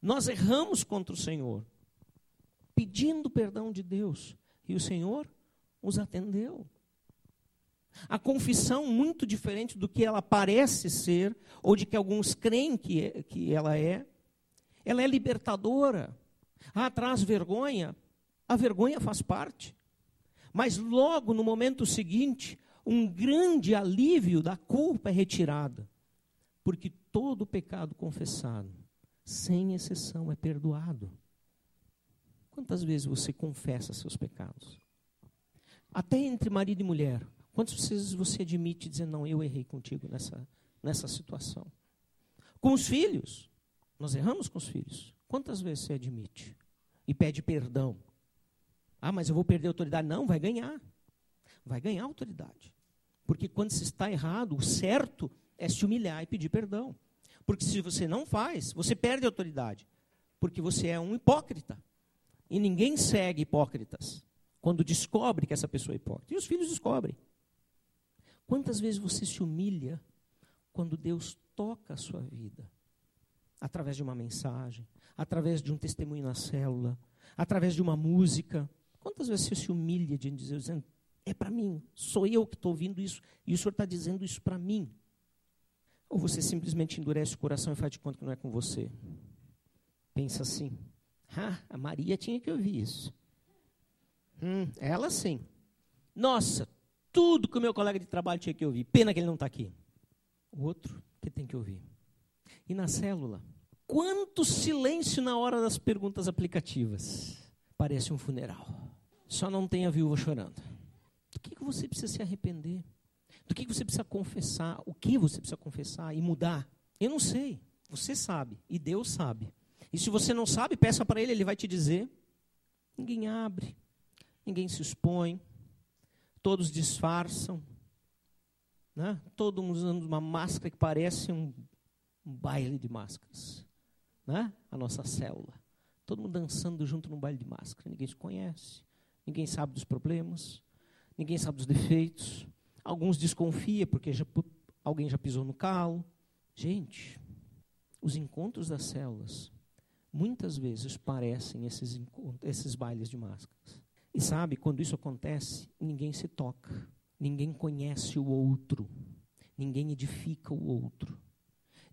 nós erramos contra o Senhor, pedindo perdão de Deus, e o Senhor os atendeu. A confissão, muito diferente do que ela parece ser, ou de que alguns creem que, é, que ela é, ela é libertadora. Ah, traz vergonha, a vergonha faz parte. Mas logo no momento seguinte, um grande alívio da culpa é retirada. Porque todo pecado confessado, sem exceção, é perdoado. Quantas vezes você confessa seus pecados? Até entre marido e mulher. Quantas vezes você admite dizer, não, eu errei contigo nessa, nessa situação? Com os filhos. Nós erramos com os filhos. Quantas vezes você admite? E pede perdão. Ah, mas eu vou perder a autoridade. Não, vai ganhar. Vai ganhar autoridade. Porque quando se está errado, o certo é se humilhar e pedir perdão. Porque se você não faz, você perde a autoridade. Porque você é um hipócrita. E ninguém segue hipócritas quando descobre que essa pessoa é hipócrita. E os filhos descobrem. Quantas vezes você se humilha quando Deus toca a sua vida? Através de uma mensagem, através de um testemunho na célula, através de uma música. Quantas vezes você se humilha diante de Deus, dizendo: É para mim, sou eu que estou ouvindo isso, e o Senhor está dizendo isso para mim? Ou você simplesmente endurece o coração e faz de conta que não é com você? Pensa assim: Ah, a Maria tinha que ouvir isso. Hum, ela sim. Nossa, tudo que o meu colega de trabalho tinha que ouvir. Pena que ele não está aqui. O outro que tem que ouvir. E na célula, quanto silêncio na hora das perguntas aplicativas. Parece um funeral. Só não tem a viúva chorando. Do que, que você precisa se arrepender? Do que, você precisa confessar? O que você precisa confessar e mudar? Eu não sei. Você sabe. E Deus sabe. E se você não sabe, peça para Ele, Ele vai te dizer. Ninguém abre. Ninguém se expõe todos disfarçam, né? todo mundo usando uma máscara que parece um, um baile de máscaras. Né? A nossa célula. Todo mundo dançando junto num baile de máscara. Ninguém se conhece, ninguém sabe dos problemas, ninguém sabe dos defeitos. Alguns desconfiam porque já, alguém já pisou no calo. Gente, os encontros das células muitas vezes parecem esses, esses bailes de máscaras. E sabe, quando isso acontece, ninguém se toca, ninguém conhece o outro, ninguém edifica o outro.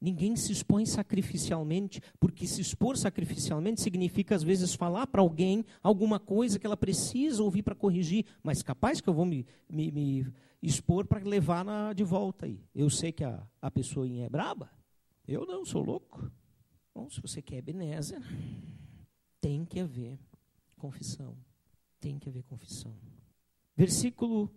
Ninguém se expõe sacrificialmente, porque se expor sacrificialmente significa, às vezes, falar para alguém alguma coisa que ela precisa ouvir para corrigir, mas capaz que eu vou me, me, me expor para levar na, de volta aí. Eu sei que a, a pessoa é braba, eu não, sou louco. Bom, se você quer Ebenezer, tem que haver confissão tem que haver confissão. Versículo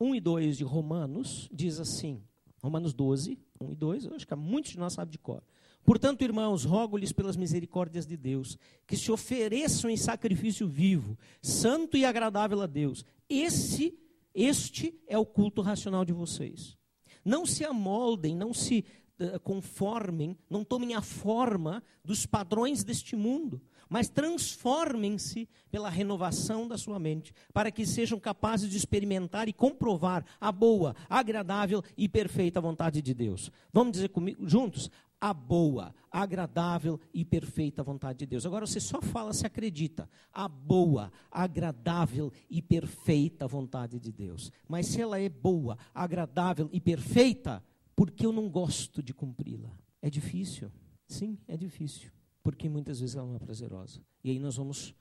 1 e 2 de Romanos diz assim: Romanos 12, 1 e 2, eu acho que muitos de nós sabem de cor. Portanto, irmãos, rogo-lhes pelas misericórdias de Deus, que se ofereçam em sacrifício vivo, santo e agradável a Deus. Esse, este é o culto racional de vocês. Não se amoldem, não se uh, conformem, não tomem a forma dos padrões deste mundo, mas transformem-se pela renovação da sua mente, para que sejam capazes de experimentar e comprovar a boa, agradável e perfeita vontade de Deus. Vamos dizer comigo juntos? A boa, agradável e perfeita vontade de Deus. Agora você só fala se acredita. A boa, agradável e perfeita vontade de Deus. Mas se ela é boa, agradável e perfeita, por que eu não gosto de cumpri-la? É difícil. Sim, é difícil porque muitas vezes ela não é prazerosa. E aí nós vamos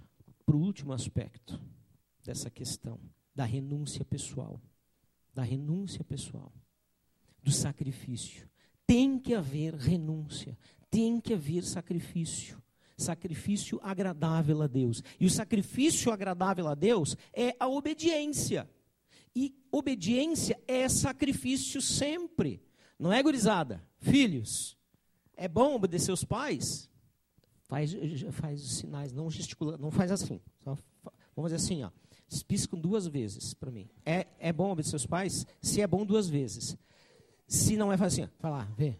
para o último aspecto dessa questão, da renúncia pessoal. Da renúncia pessoal, do sacrifício. Tem que haver renúncia, tem que haver sacrifício. Sacrifício agradável a Deus. E o sacrifício agradável a Deus é a obediência. E obediência é sacrifício sempre. Não é, gurizada? Filhos, é bom obedecer os pais? Faz, faz sinais, não gesticula, não faz assim. Só, vamos fazer assim, ó. Piscam duas vezes para mim. É, é bom obedecer seus pais? Se é bom, duas vezes. Se não é, faz assim, ó. Vai lá, vê.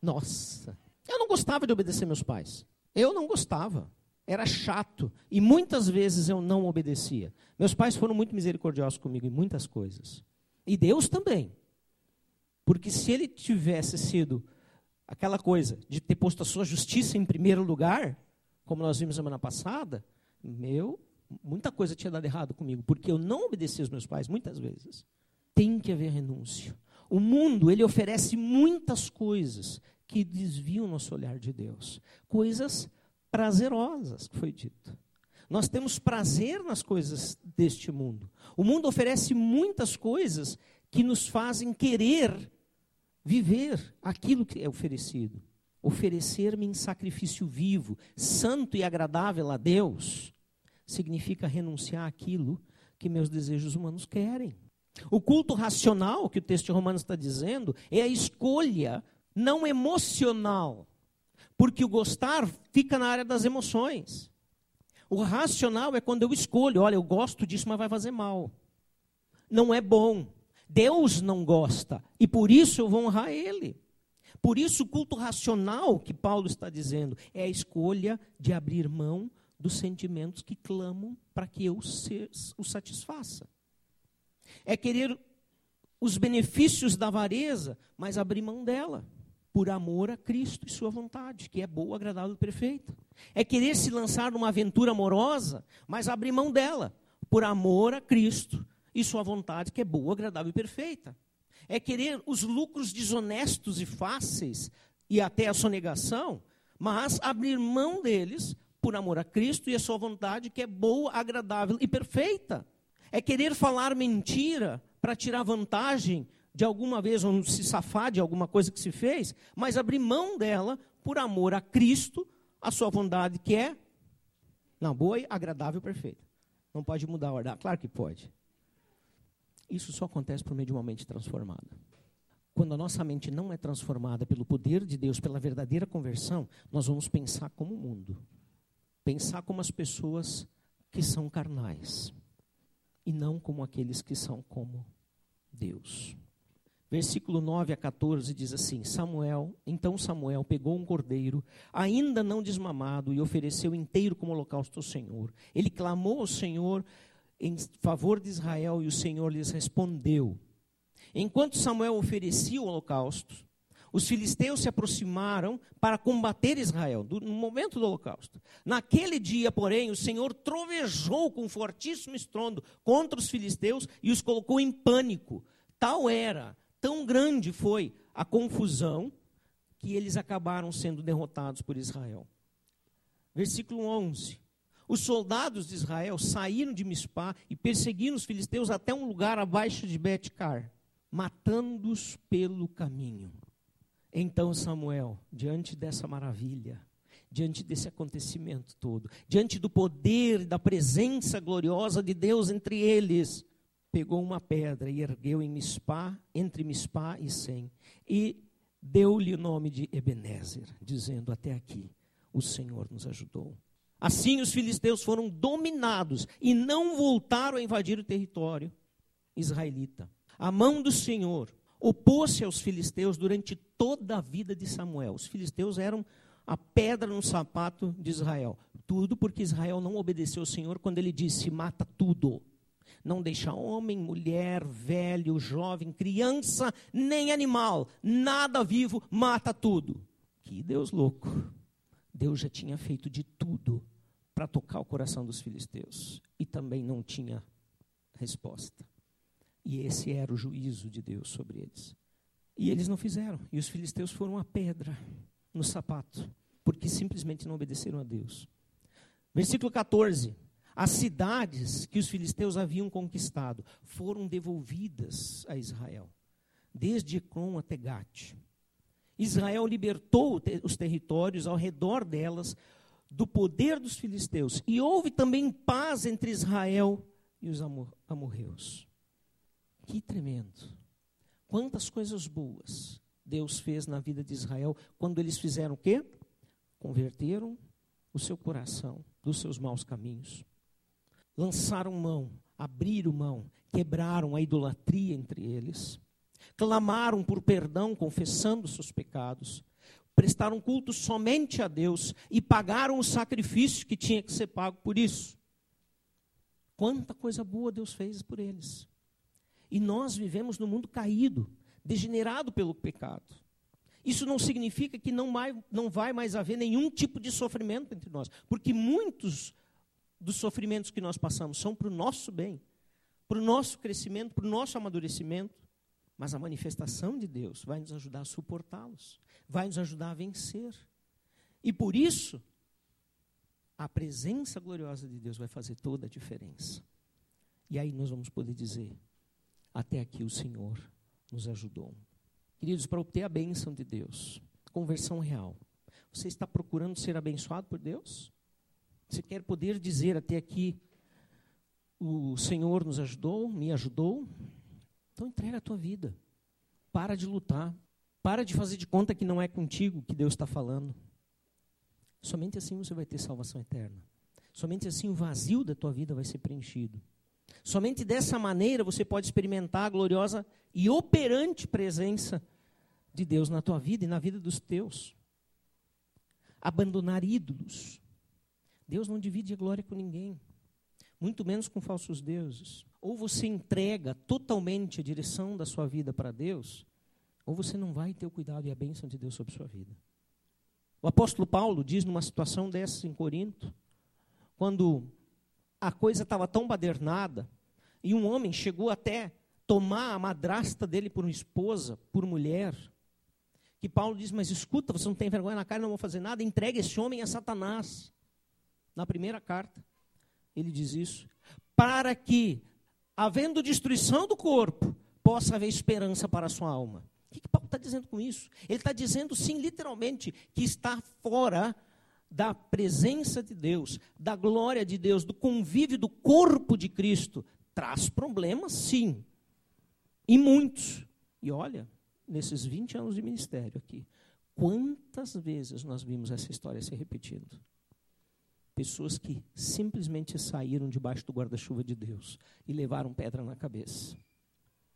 Nossa. Eu não gostava de obedecer meus pais. Eu não gostava. Era chato. E muitas vezes eu não obedecia. Meus pais foram muito misericordiosos comigo em muitas coisas. E Deus também. Porque se ele tivesse sido aquela coisa de ter posto a sua justiça em primeiro lugar, como nós vimos semana passada, meu, muita coisa tinha dado errado comigo, porque eu não obedeci aos meus pais muitas vezes. Tem que haver renúncia. O mundo, ele oferece muitas coisas que desviam o nosso olhar de Deus. Coisas prazerosas, que foi dito. Nós temos prazer nas coisas deste mundo. O mundo oferece muitas coisas que nos fazem querer viver aquilo que é oferecido. Oferecer-me em sacrifício vivo, santo e agradável a Deus, significa renunciar àquilo que meus desejos humanos querem. O culto racional, que o texto de Romanos está dizendo, é a escolha não emocional, porque o gostar fica na área das emoções. O racional é quando eu escolho, olha, eu gosto disso, mas vai fazer mal. Não é bom. Deus não gosta e por isso eu vou honrar Ele. Por isso, o culto racional que Paulo está dizendo é a escolha de abrir mão dos sentimentos que clamam para que eu o satisfaça. É querer os benefícios da avareza, mas abrir mão dela, por amor a Cristo e Sua vontade, que é boa, agradável e perfeita. É querer se lançar numa aventura amorosa, mas abrir mão dela, por amor a Cristo e Sua vontade, que é boa, agradável e perfeita. É querer os lucros desonestos e fáceis, e até a sonegação, mas abrir mão deles por amor a Cristo e a Sua vontade, que é boa, agradável e perfeita. É querer falar mentira para tirar vantagem de alguma vez ou se safar de alguma coisa que se fez, mas abrir mão dela por amor a Cristo, a sua vontade que é não boa, agradável, perfeita. Não pode mudar a ordem. Claro que pode. Isso só acontece por meio de uma mente transformada. Quando a nossa mente não é transformada pelo poder de Deus, pela verdadeira conversão, nós vamos pensar como o mundo. Pensar como as pessoas que são carnais e não como aqueles que são como Deus. Versículo 9 a 14 diz assim: Samuel, então Samuel pegou um cordeiro, ainda não desmamado, e ofereceu inteiro como holocausto ao Senhor. Ele clamou ao Senhor em favor de Israel, e o Senhor lhes respondeu. Enquanto Samuel oferecia o holocausto, os filisteus se aproximaram para combater Israel, no momento do holocausto. Naquele dia, porém, o Senhor trovejou com fortíssimo estrondo contra os filisteus e os colocou em pânico. Tal era, tão grande foi a confusão, que eles acabaram sendo derrotados por Israel. Versículo 11. Os soldados de Israel saíram de Mispá e perseguiram os filisteus até um lugar abaixo de Betcar, matando-os pelo caminho. Então Samuel, diante dessa maravilha, diante desse acontecimento todo, diante do poder, da presença gloriosa de Deus entre eles, pegou uma pedra e ergueu em Mispá, entre Mispá e Sem, e deu-lhe o nome de Ebenezer, dizendo: Até aqui o Senhor nos ajudou. Assim os filisteus foram dominados e não voltaram a invadir o território israelita. A mão do Senhor opôs-se aos filisteus durante toda a vida de Samuel. Os filisteus eram a pedra no sapato de Israel. Tudo porque Israel não obedeceu ao Senhor quando ele disse: mata tudo. Não deixa homem, mulher, velho, jovem, criança, nem animal, nada vivo, mata tudo. Que Deus louco. Deus já tinha feito de tudo para tocar o coração dos filisteus e também não tinha resposta. E esse era o juízo de Deus sobre eles. E eles não fizeram. E os filisteus foram a pedra no sapato, porque simplesmente não obedeceram a Deus. Versículo 14. As cidades que os filisteus haviam conquistado foram devolvidas a Israel, desde Ecrom até Gate. Israel libertou os territórios ao redor delas do poder dos filisteus. E houve também paz entre Israel e os amorreus. Que tremendo. Quantas coisas boas Deus fez na vida de Israel quando eles fizeram o quê? converteram o seu coração dos seus maus caminhos. Lançaram mão, abriram mão, quebraram a idolatria entre eles. Clamaram por perdão, confessando seus pecados. Prestaram culto somente a Deus e pagaram o sacrifício que tinha que ser pago por isso. Quanta coisa boa Deus fez por eles. E nós vivemos no mundo caído, degenerado pelo pecado. Isso não significa que não, mais, não vai mais haver nenhum tipo de sofrimento entre nós, porque muitos dos sofrimentos que nós passamos são para o nosso bem, para o nosso crescimento, para o nosso amadurecimento. Mas a manifestação de Deus vai nos ajudar a suportá-los, vai nos ajudar a vencer. E por isso, a presença gloriosa de Deus vai fazer toda a diferença. E aí nós vamos poder dizer: até aqui o Senhor nos ajudou. Queridos, para obter a bênção de Deus, conversão real, você está procurando ser abençoado por Deus? Você quer poder dizer até aqui, o Senhor nos ajudou, me ajudou? Então entrega a tua vida. Para de lutar. Para de fazer de conta que não é contigo que Deus está falando. Somente assim você vai ter salvação eterna. Somente assim o vazio da tua vida vai ser preenchido. Somente dessa maneira você pode experimentar a gloriosa e operante presença de Deus na tua vida e na vida dos teus. Abandonar ídolos. Deus não divide a glória com ninguém, muito menos com falsos deuses. Ou você entrega totalmente a direção da sua vida para Deus, ou você não vai ter o cuidado e a bênção de Deus sobre a sua vida. O apóstolo Paulo diz numa situação dessa em Corinto, quando a coisa estava tão badernada, e um homem chegou até tomar a madrasta dele por esposa, por mulher, que Paulo diz: Mas escuta, você não tem vergonha na cara, não vou fazer nada, entregue esse homem a Satanás. Na primeira carta, ele diz isso, para que, havendo destruição do corpo, possa haver esperança para a sua alma. O que, que Paulo está dizendo com isso? Ele está dizendo, sim, literalmente, que está fora da presença de Deus, da glória de Deus, do convívio do corpo de Cristo, traz problemas, sim. E muitos. E olha, nesses 20 anos de ministério aqui, quantas vezes nós vimos essa história se repetindo? Pessoas que simplesmente saíram debaixo do guarda-chuva de Deus e levaram pedra na cabeça.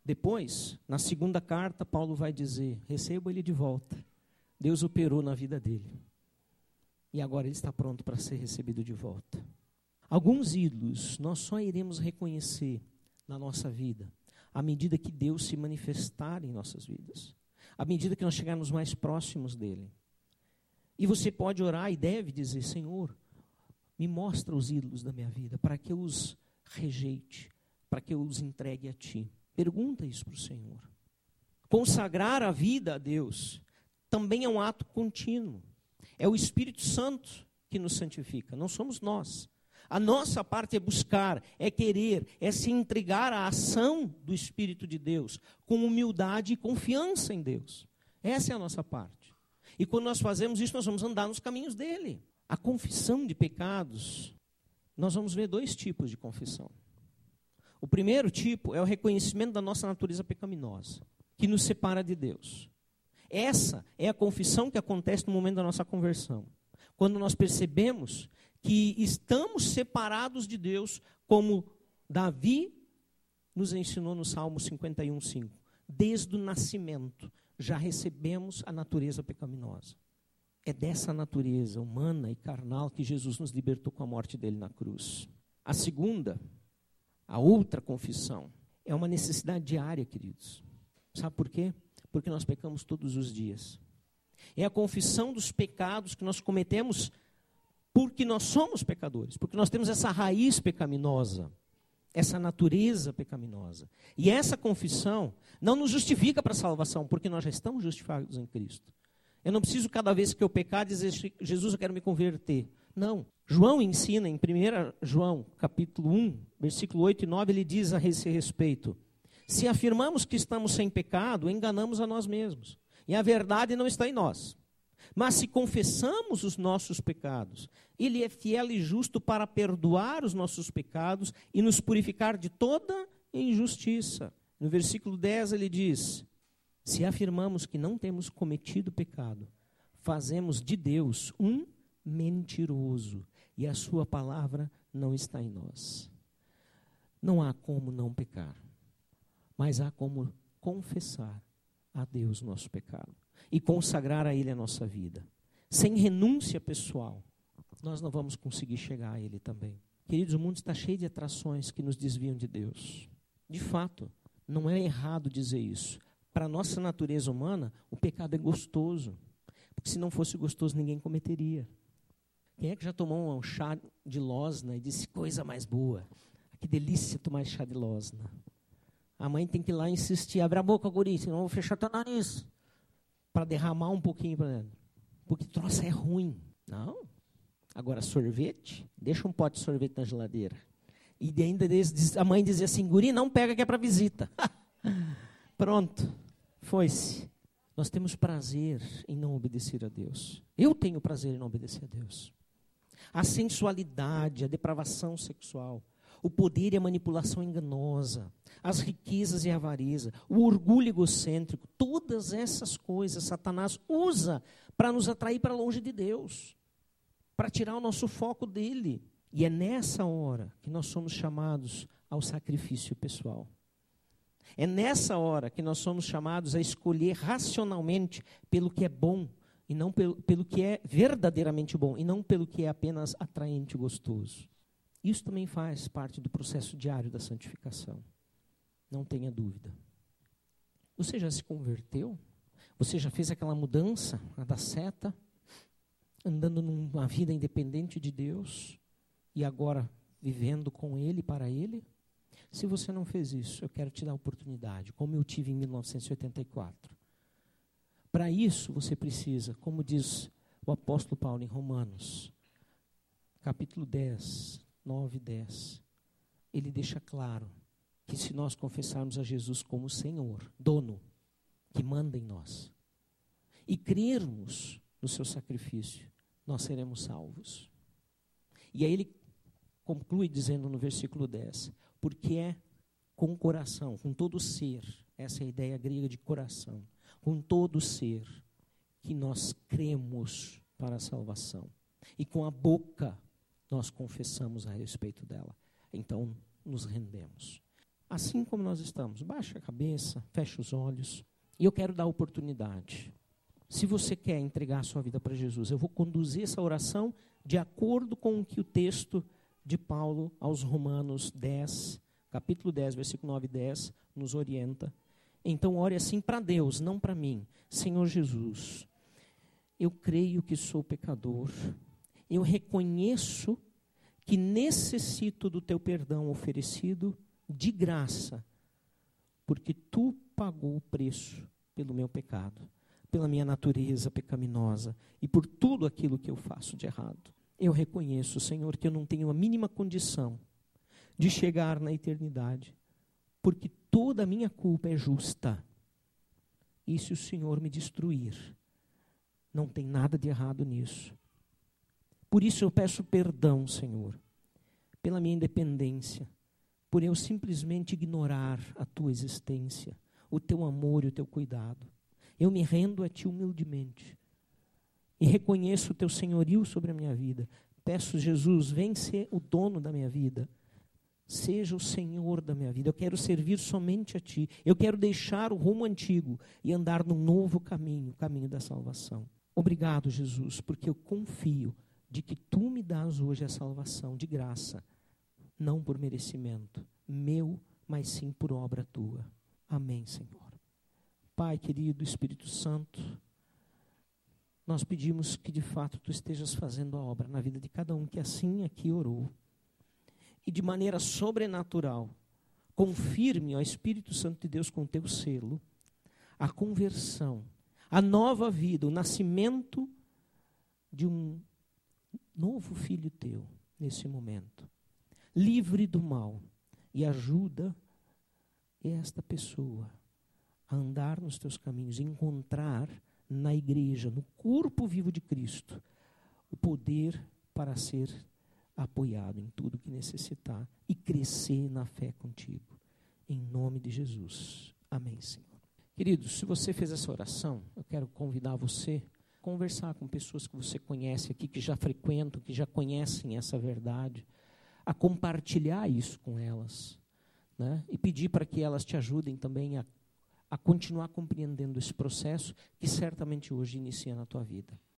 Depois, na segunda carta, Paulo vai dizer: recebo ele de volta. Deus operou na vida dele. E agora ele está pronto para ser recebido de volta. Alguns ídolos nós só iremos reconhecer na nossa vida à medida que Deus se manifestar em nossas vidas, à medida que nós chegarmos mais próximos dele. E você pode orar e deve dizer: Senhor, me mostra os ídolos da minha vida, para que eu os rejeite, para que eu os entregue a Ti. Pergunta isso para o Senhor. Consagrar a vida a Deus também é um ato contínuo. É o Espírito Santo que nos santifica, não somos nós. A nossa parte é buscar, é querer, é se entregar à ação do Espírito de Deus, com humildade e confiança em Deus. Essa é a nossa parte. E quando nós fazemos isso, nós vamos andar nos caminhos dele. A confissão de pecados, nós vamos ver dois tipos de confissão. O primeiro tipo é o reconhecimento da nossa natureza pecaminosa, que nos separa de Deus. Essa é a confissão que acontece no momento da nossa conversão. Quando nós percebemos que estamos separados de Deus, como Davi nos ensinou no Salmo 51, 5. Desde o nascimento já recebemos a natureza pecaminosa. É dessa natureza humana e carnal que Jesus nos libertou com a morte dele na cruz. A segunda, a outra confissão, é uma necessidade diária, queridos. Sabe por quê? Porque nós pecamos todos os dias. É a confissão dos pecados que nós cometemos porque nós somos pecadores, porque nós temos essa raiz pecaminosa, essa natureza pecaminosa. E essa confissão não nos justifica para a salvação, porque nós já estamos justificados em Cristo. Eu não preciso cada vez que eu pecar dizer, Jesus, eu quero me converter. Não. João ensina em 1 João, capítulo 1, versículo 8 e 9, ele diz a esse respeito: Se afirmamos que estamos sem pecado, enganamos a nós mesmos. E a verdade não está em nós. Mas se confessamos os nossos pecados, Ele é fiel e justo para perdoar os nossos pecados e nos purificar de toda injustiça. No versículo 10 ele diz: Se afirmamos que não temos cometido pecado, fazemos de Deus um mentiroso e a sua palavra não está em nós. Não há como não pecar, mas há como confessar a Deus nosso pecado e consagrar a Ele a nossa vida. Sem renúncia pessoal, nós não vamos conseguir chegar a Ele também. Queridos, o mundo está cheio de atrações que nos desviam de Deus. De fato, não é errado dizer isso. Para a nossa natureza humana, o pecado é gostoso. Porque se não fosse gostoso, ninguém cometeria. Quem é que já tomou um chá de losna e disse coisa mais boa? Que delícia tomar chá de losna. A mãe tem que ir lá insistir, abre a boca, guri, senão eu vou fechar teu nariz. Para derramar um pouquinho para dentro. Porque troça é ruim. Não. Agora, sorvete, deixa um pote de sorvete na geladeira. E ainda a mãe dizia assim, guri, não pega que é para visita. Pronto, foi-se. Nós temos prazer em não obedecer a Deus. Eu tenho prazer em não obedecer a Deus. A sensualidade, a depravação sexual, o poder e a manipulação enganosa, as riquezas e a avareza, o orgulho egocêntrico, todas essas coisas Satanás usa para nos atrair para longe de Deus, para tirar o nosso foco dele. E é nessa hora que nós somos chamados ao sacrifício pessoal. É nessa hora que nós somos chamados a escolher racionalmente pelo que é bom e não pelo, pelo que é verdadeiramente bom e não pelo que é apenas atraente e gostoso. Isso também faz parte do processo diário da santificação. Não tenha dúvida. Você já se converteu? Você já fez aquela mudança, a da seta, andando numa vida independente de Deus e agora vivendo com Ele, para Ele? Se você não fez isso, eu quero te dar a oportunidade, como eu tive em 1984. Para isso, você precisa, como diz o apóstolo Paulo em Romanos, capítulo 10, 9 e 10, ele deixa claro que se nós confessarmos a Jesus como Senhor, dono, que manda em nós, e crermos no seu sacrifício, nós seremos salvos. E aí ele conclui dizendo no versículo 10: porque é com o coração, com todo o ser, essa é a ideia grega de coração, com todo o ser, que nós cremos para a salvação. E com a boca nós confessamos a respeito dela. Então nos rendemos. Assim como nós estamos, baixa a cabeça, fecha os olhos. E eu quero dar oportunidade. Se você quer entregar a sua vida para Jesus, eu vou conduzir essa oração de acordo com o que o texto de Paulo aos Romanos 10, capítulo 10, versículo 9 e 10, nos orienta. Então, ore assim para Deus, não para mim. Senhor Jesus, eu creio que sou pecador, eu reconheço que necessito do teu perdão oferecido de graça, porque tu pagou o preço pelo meu pecado, pela minha natureza pecaminosa e por tudo aquilo que eu faço de errado. Eu reconheço, Senhor, que eu não tenho a mínima condição de chegar na eternidade, porque toda a minha culpa é justa. E se o Senhor me destruir, não tem nada de errado nisso. Por isso eu peço perdão, Senhor, pela minha independência, por eu simplesmente ignorar a tua existência, o teu amor e o teu cuidado. Eu me rendo a ti humildemente e reconheço o teu senhorio sobre a minha vida. Peço, Jesus, vem ser o dono da minha vida. Seja o Senhor da minha vida. Eu quero servir somente a Ti. Eu quero deixar o rumo antigo e andar num novo caminho, o caminho da salvação. Obrigado, Jesus, porque eu confio de que Tu me dás hoje a salvação de graça, não por merecimento meu, mas sim por obra Tua. Amém, Senhor. Pai querido, Espírito Santo, nós pedimos que de fato tu estejas fazendo a obra na vida de cada um que assim aqui orou. E de maneira sobrenatural, confirme ao Espírito Santo de Deus com teu selo a conversão, a nova vida, o nascimento de um novo filho teu nesse momento, livre do mal, e ajuda esta pessoa a andar nos teus caminhos, encontrar na igreja, no corpo vivo de Cristo, o poder para ser apoiado em tudo que necessitar e crescer na fé contigo. Em nome de Jesus. Amém, Senhor. Queridos, se você fez essa oração, eu quero convidar você a conversar com pessoas que você conhece aqui, que já frequentam, que já conhecem essa verdade, a compartilhar isso com elas. Né? E pedir para que elas te ajudem também a a continuar compreendendo esse processo que certamente hoje inicia na tua vida.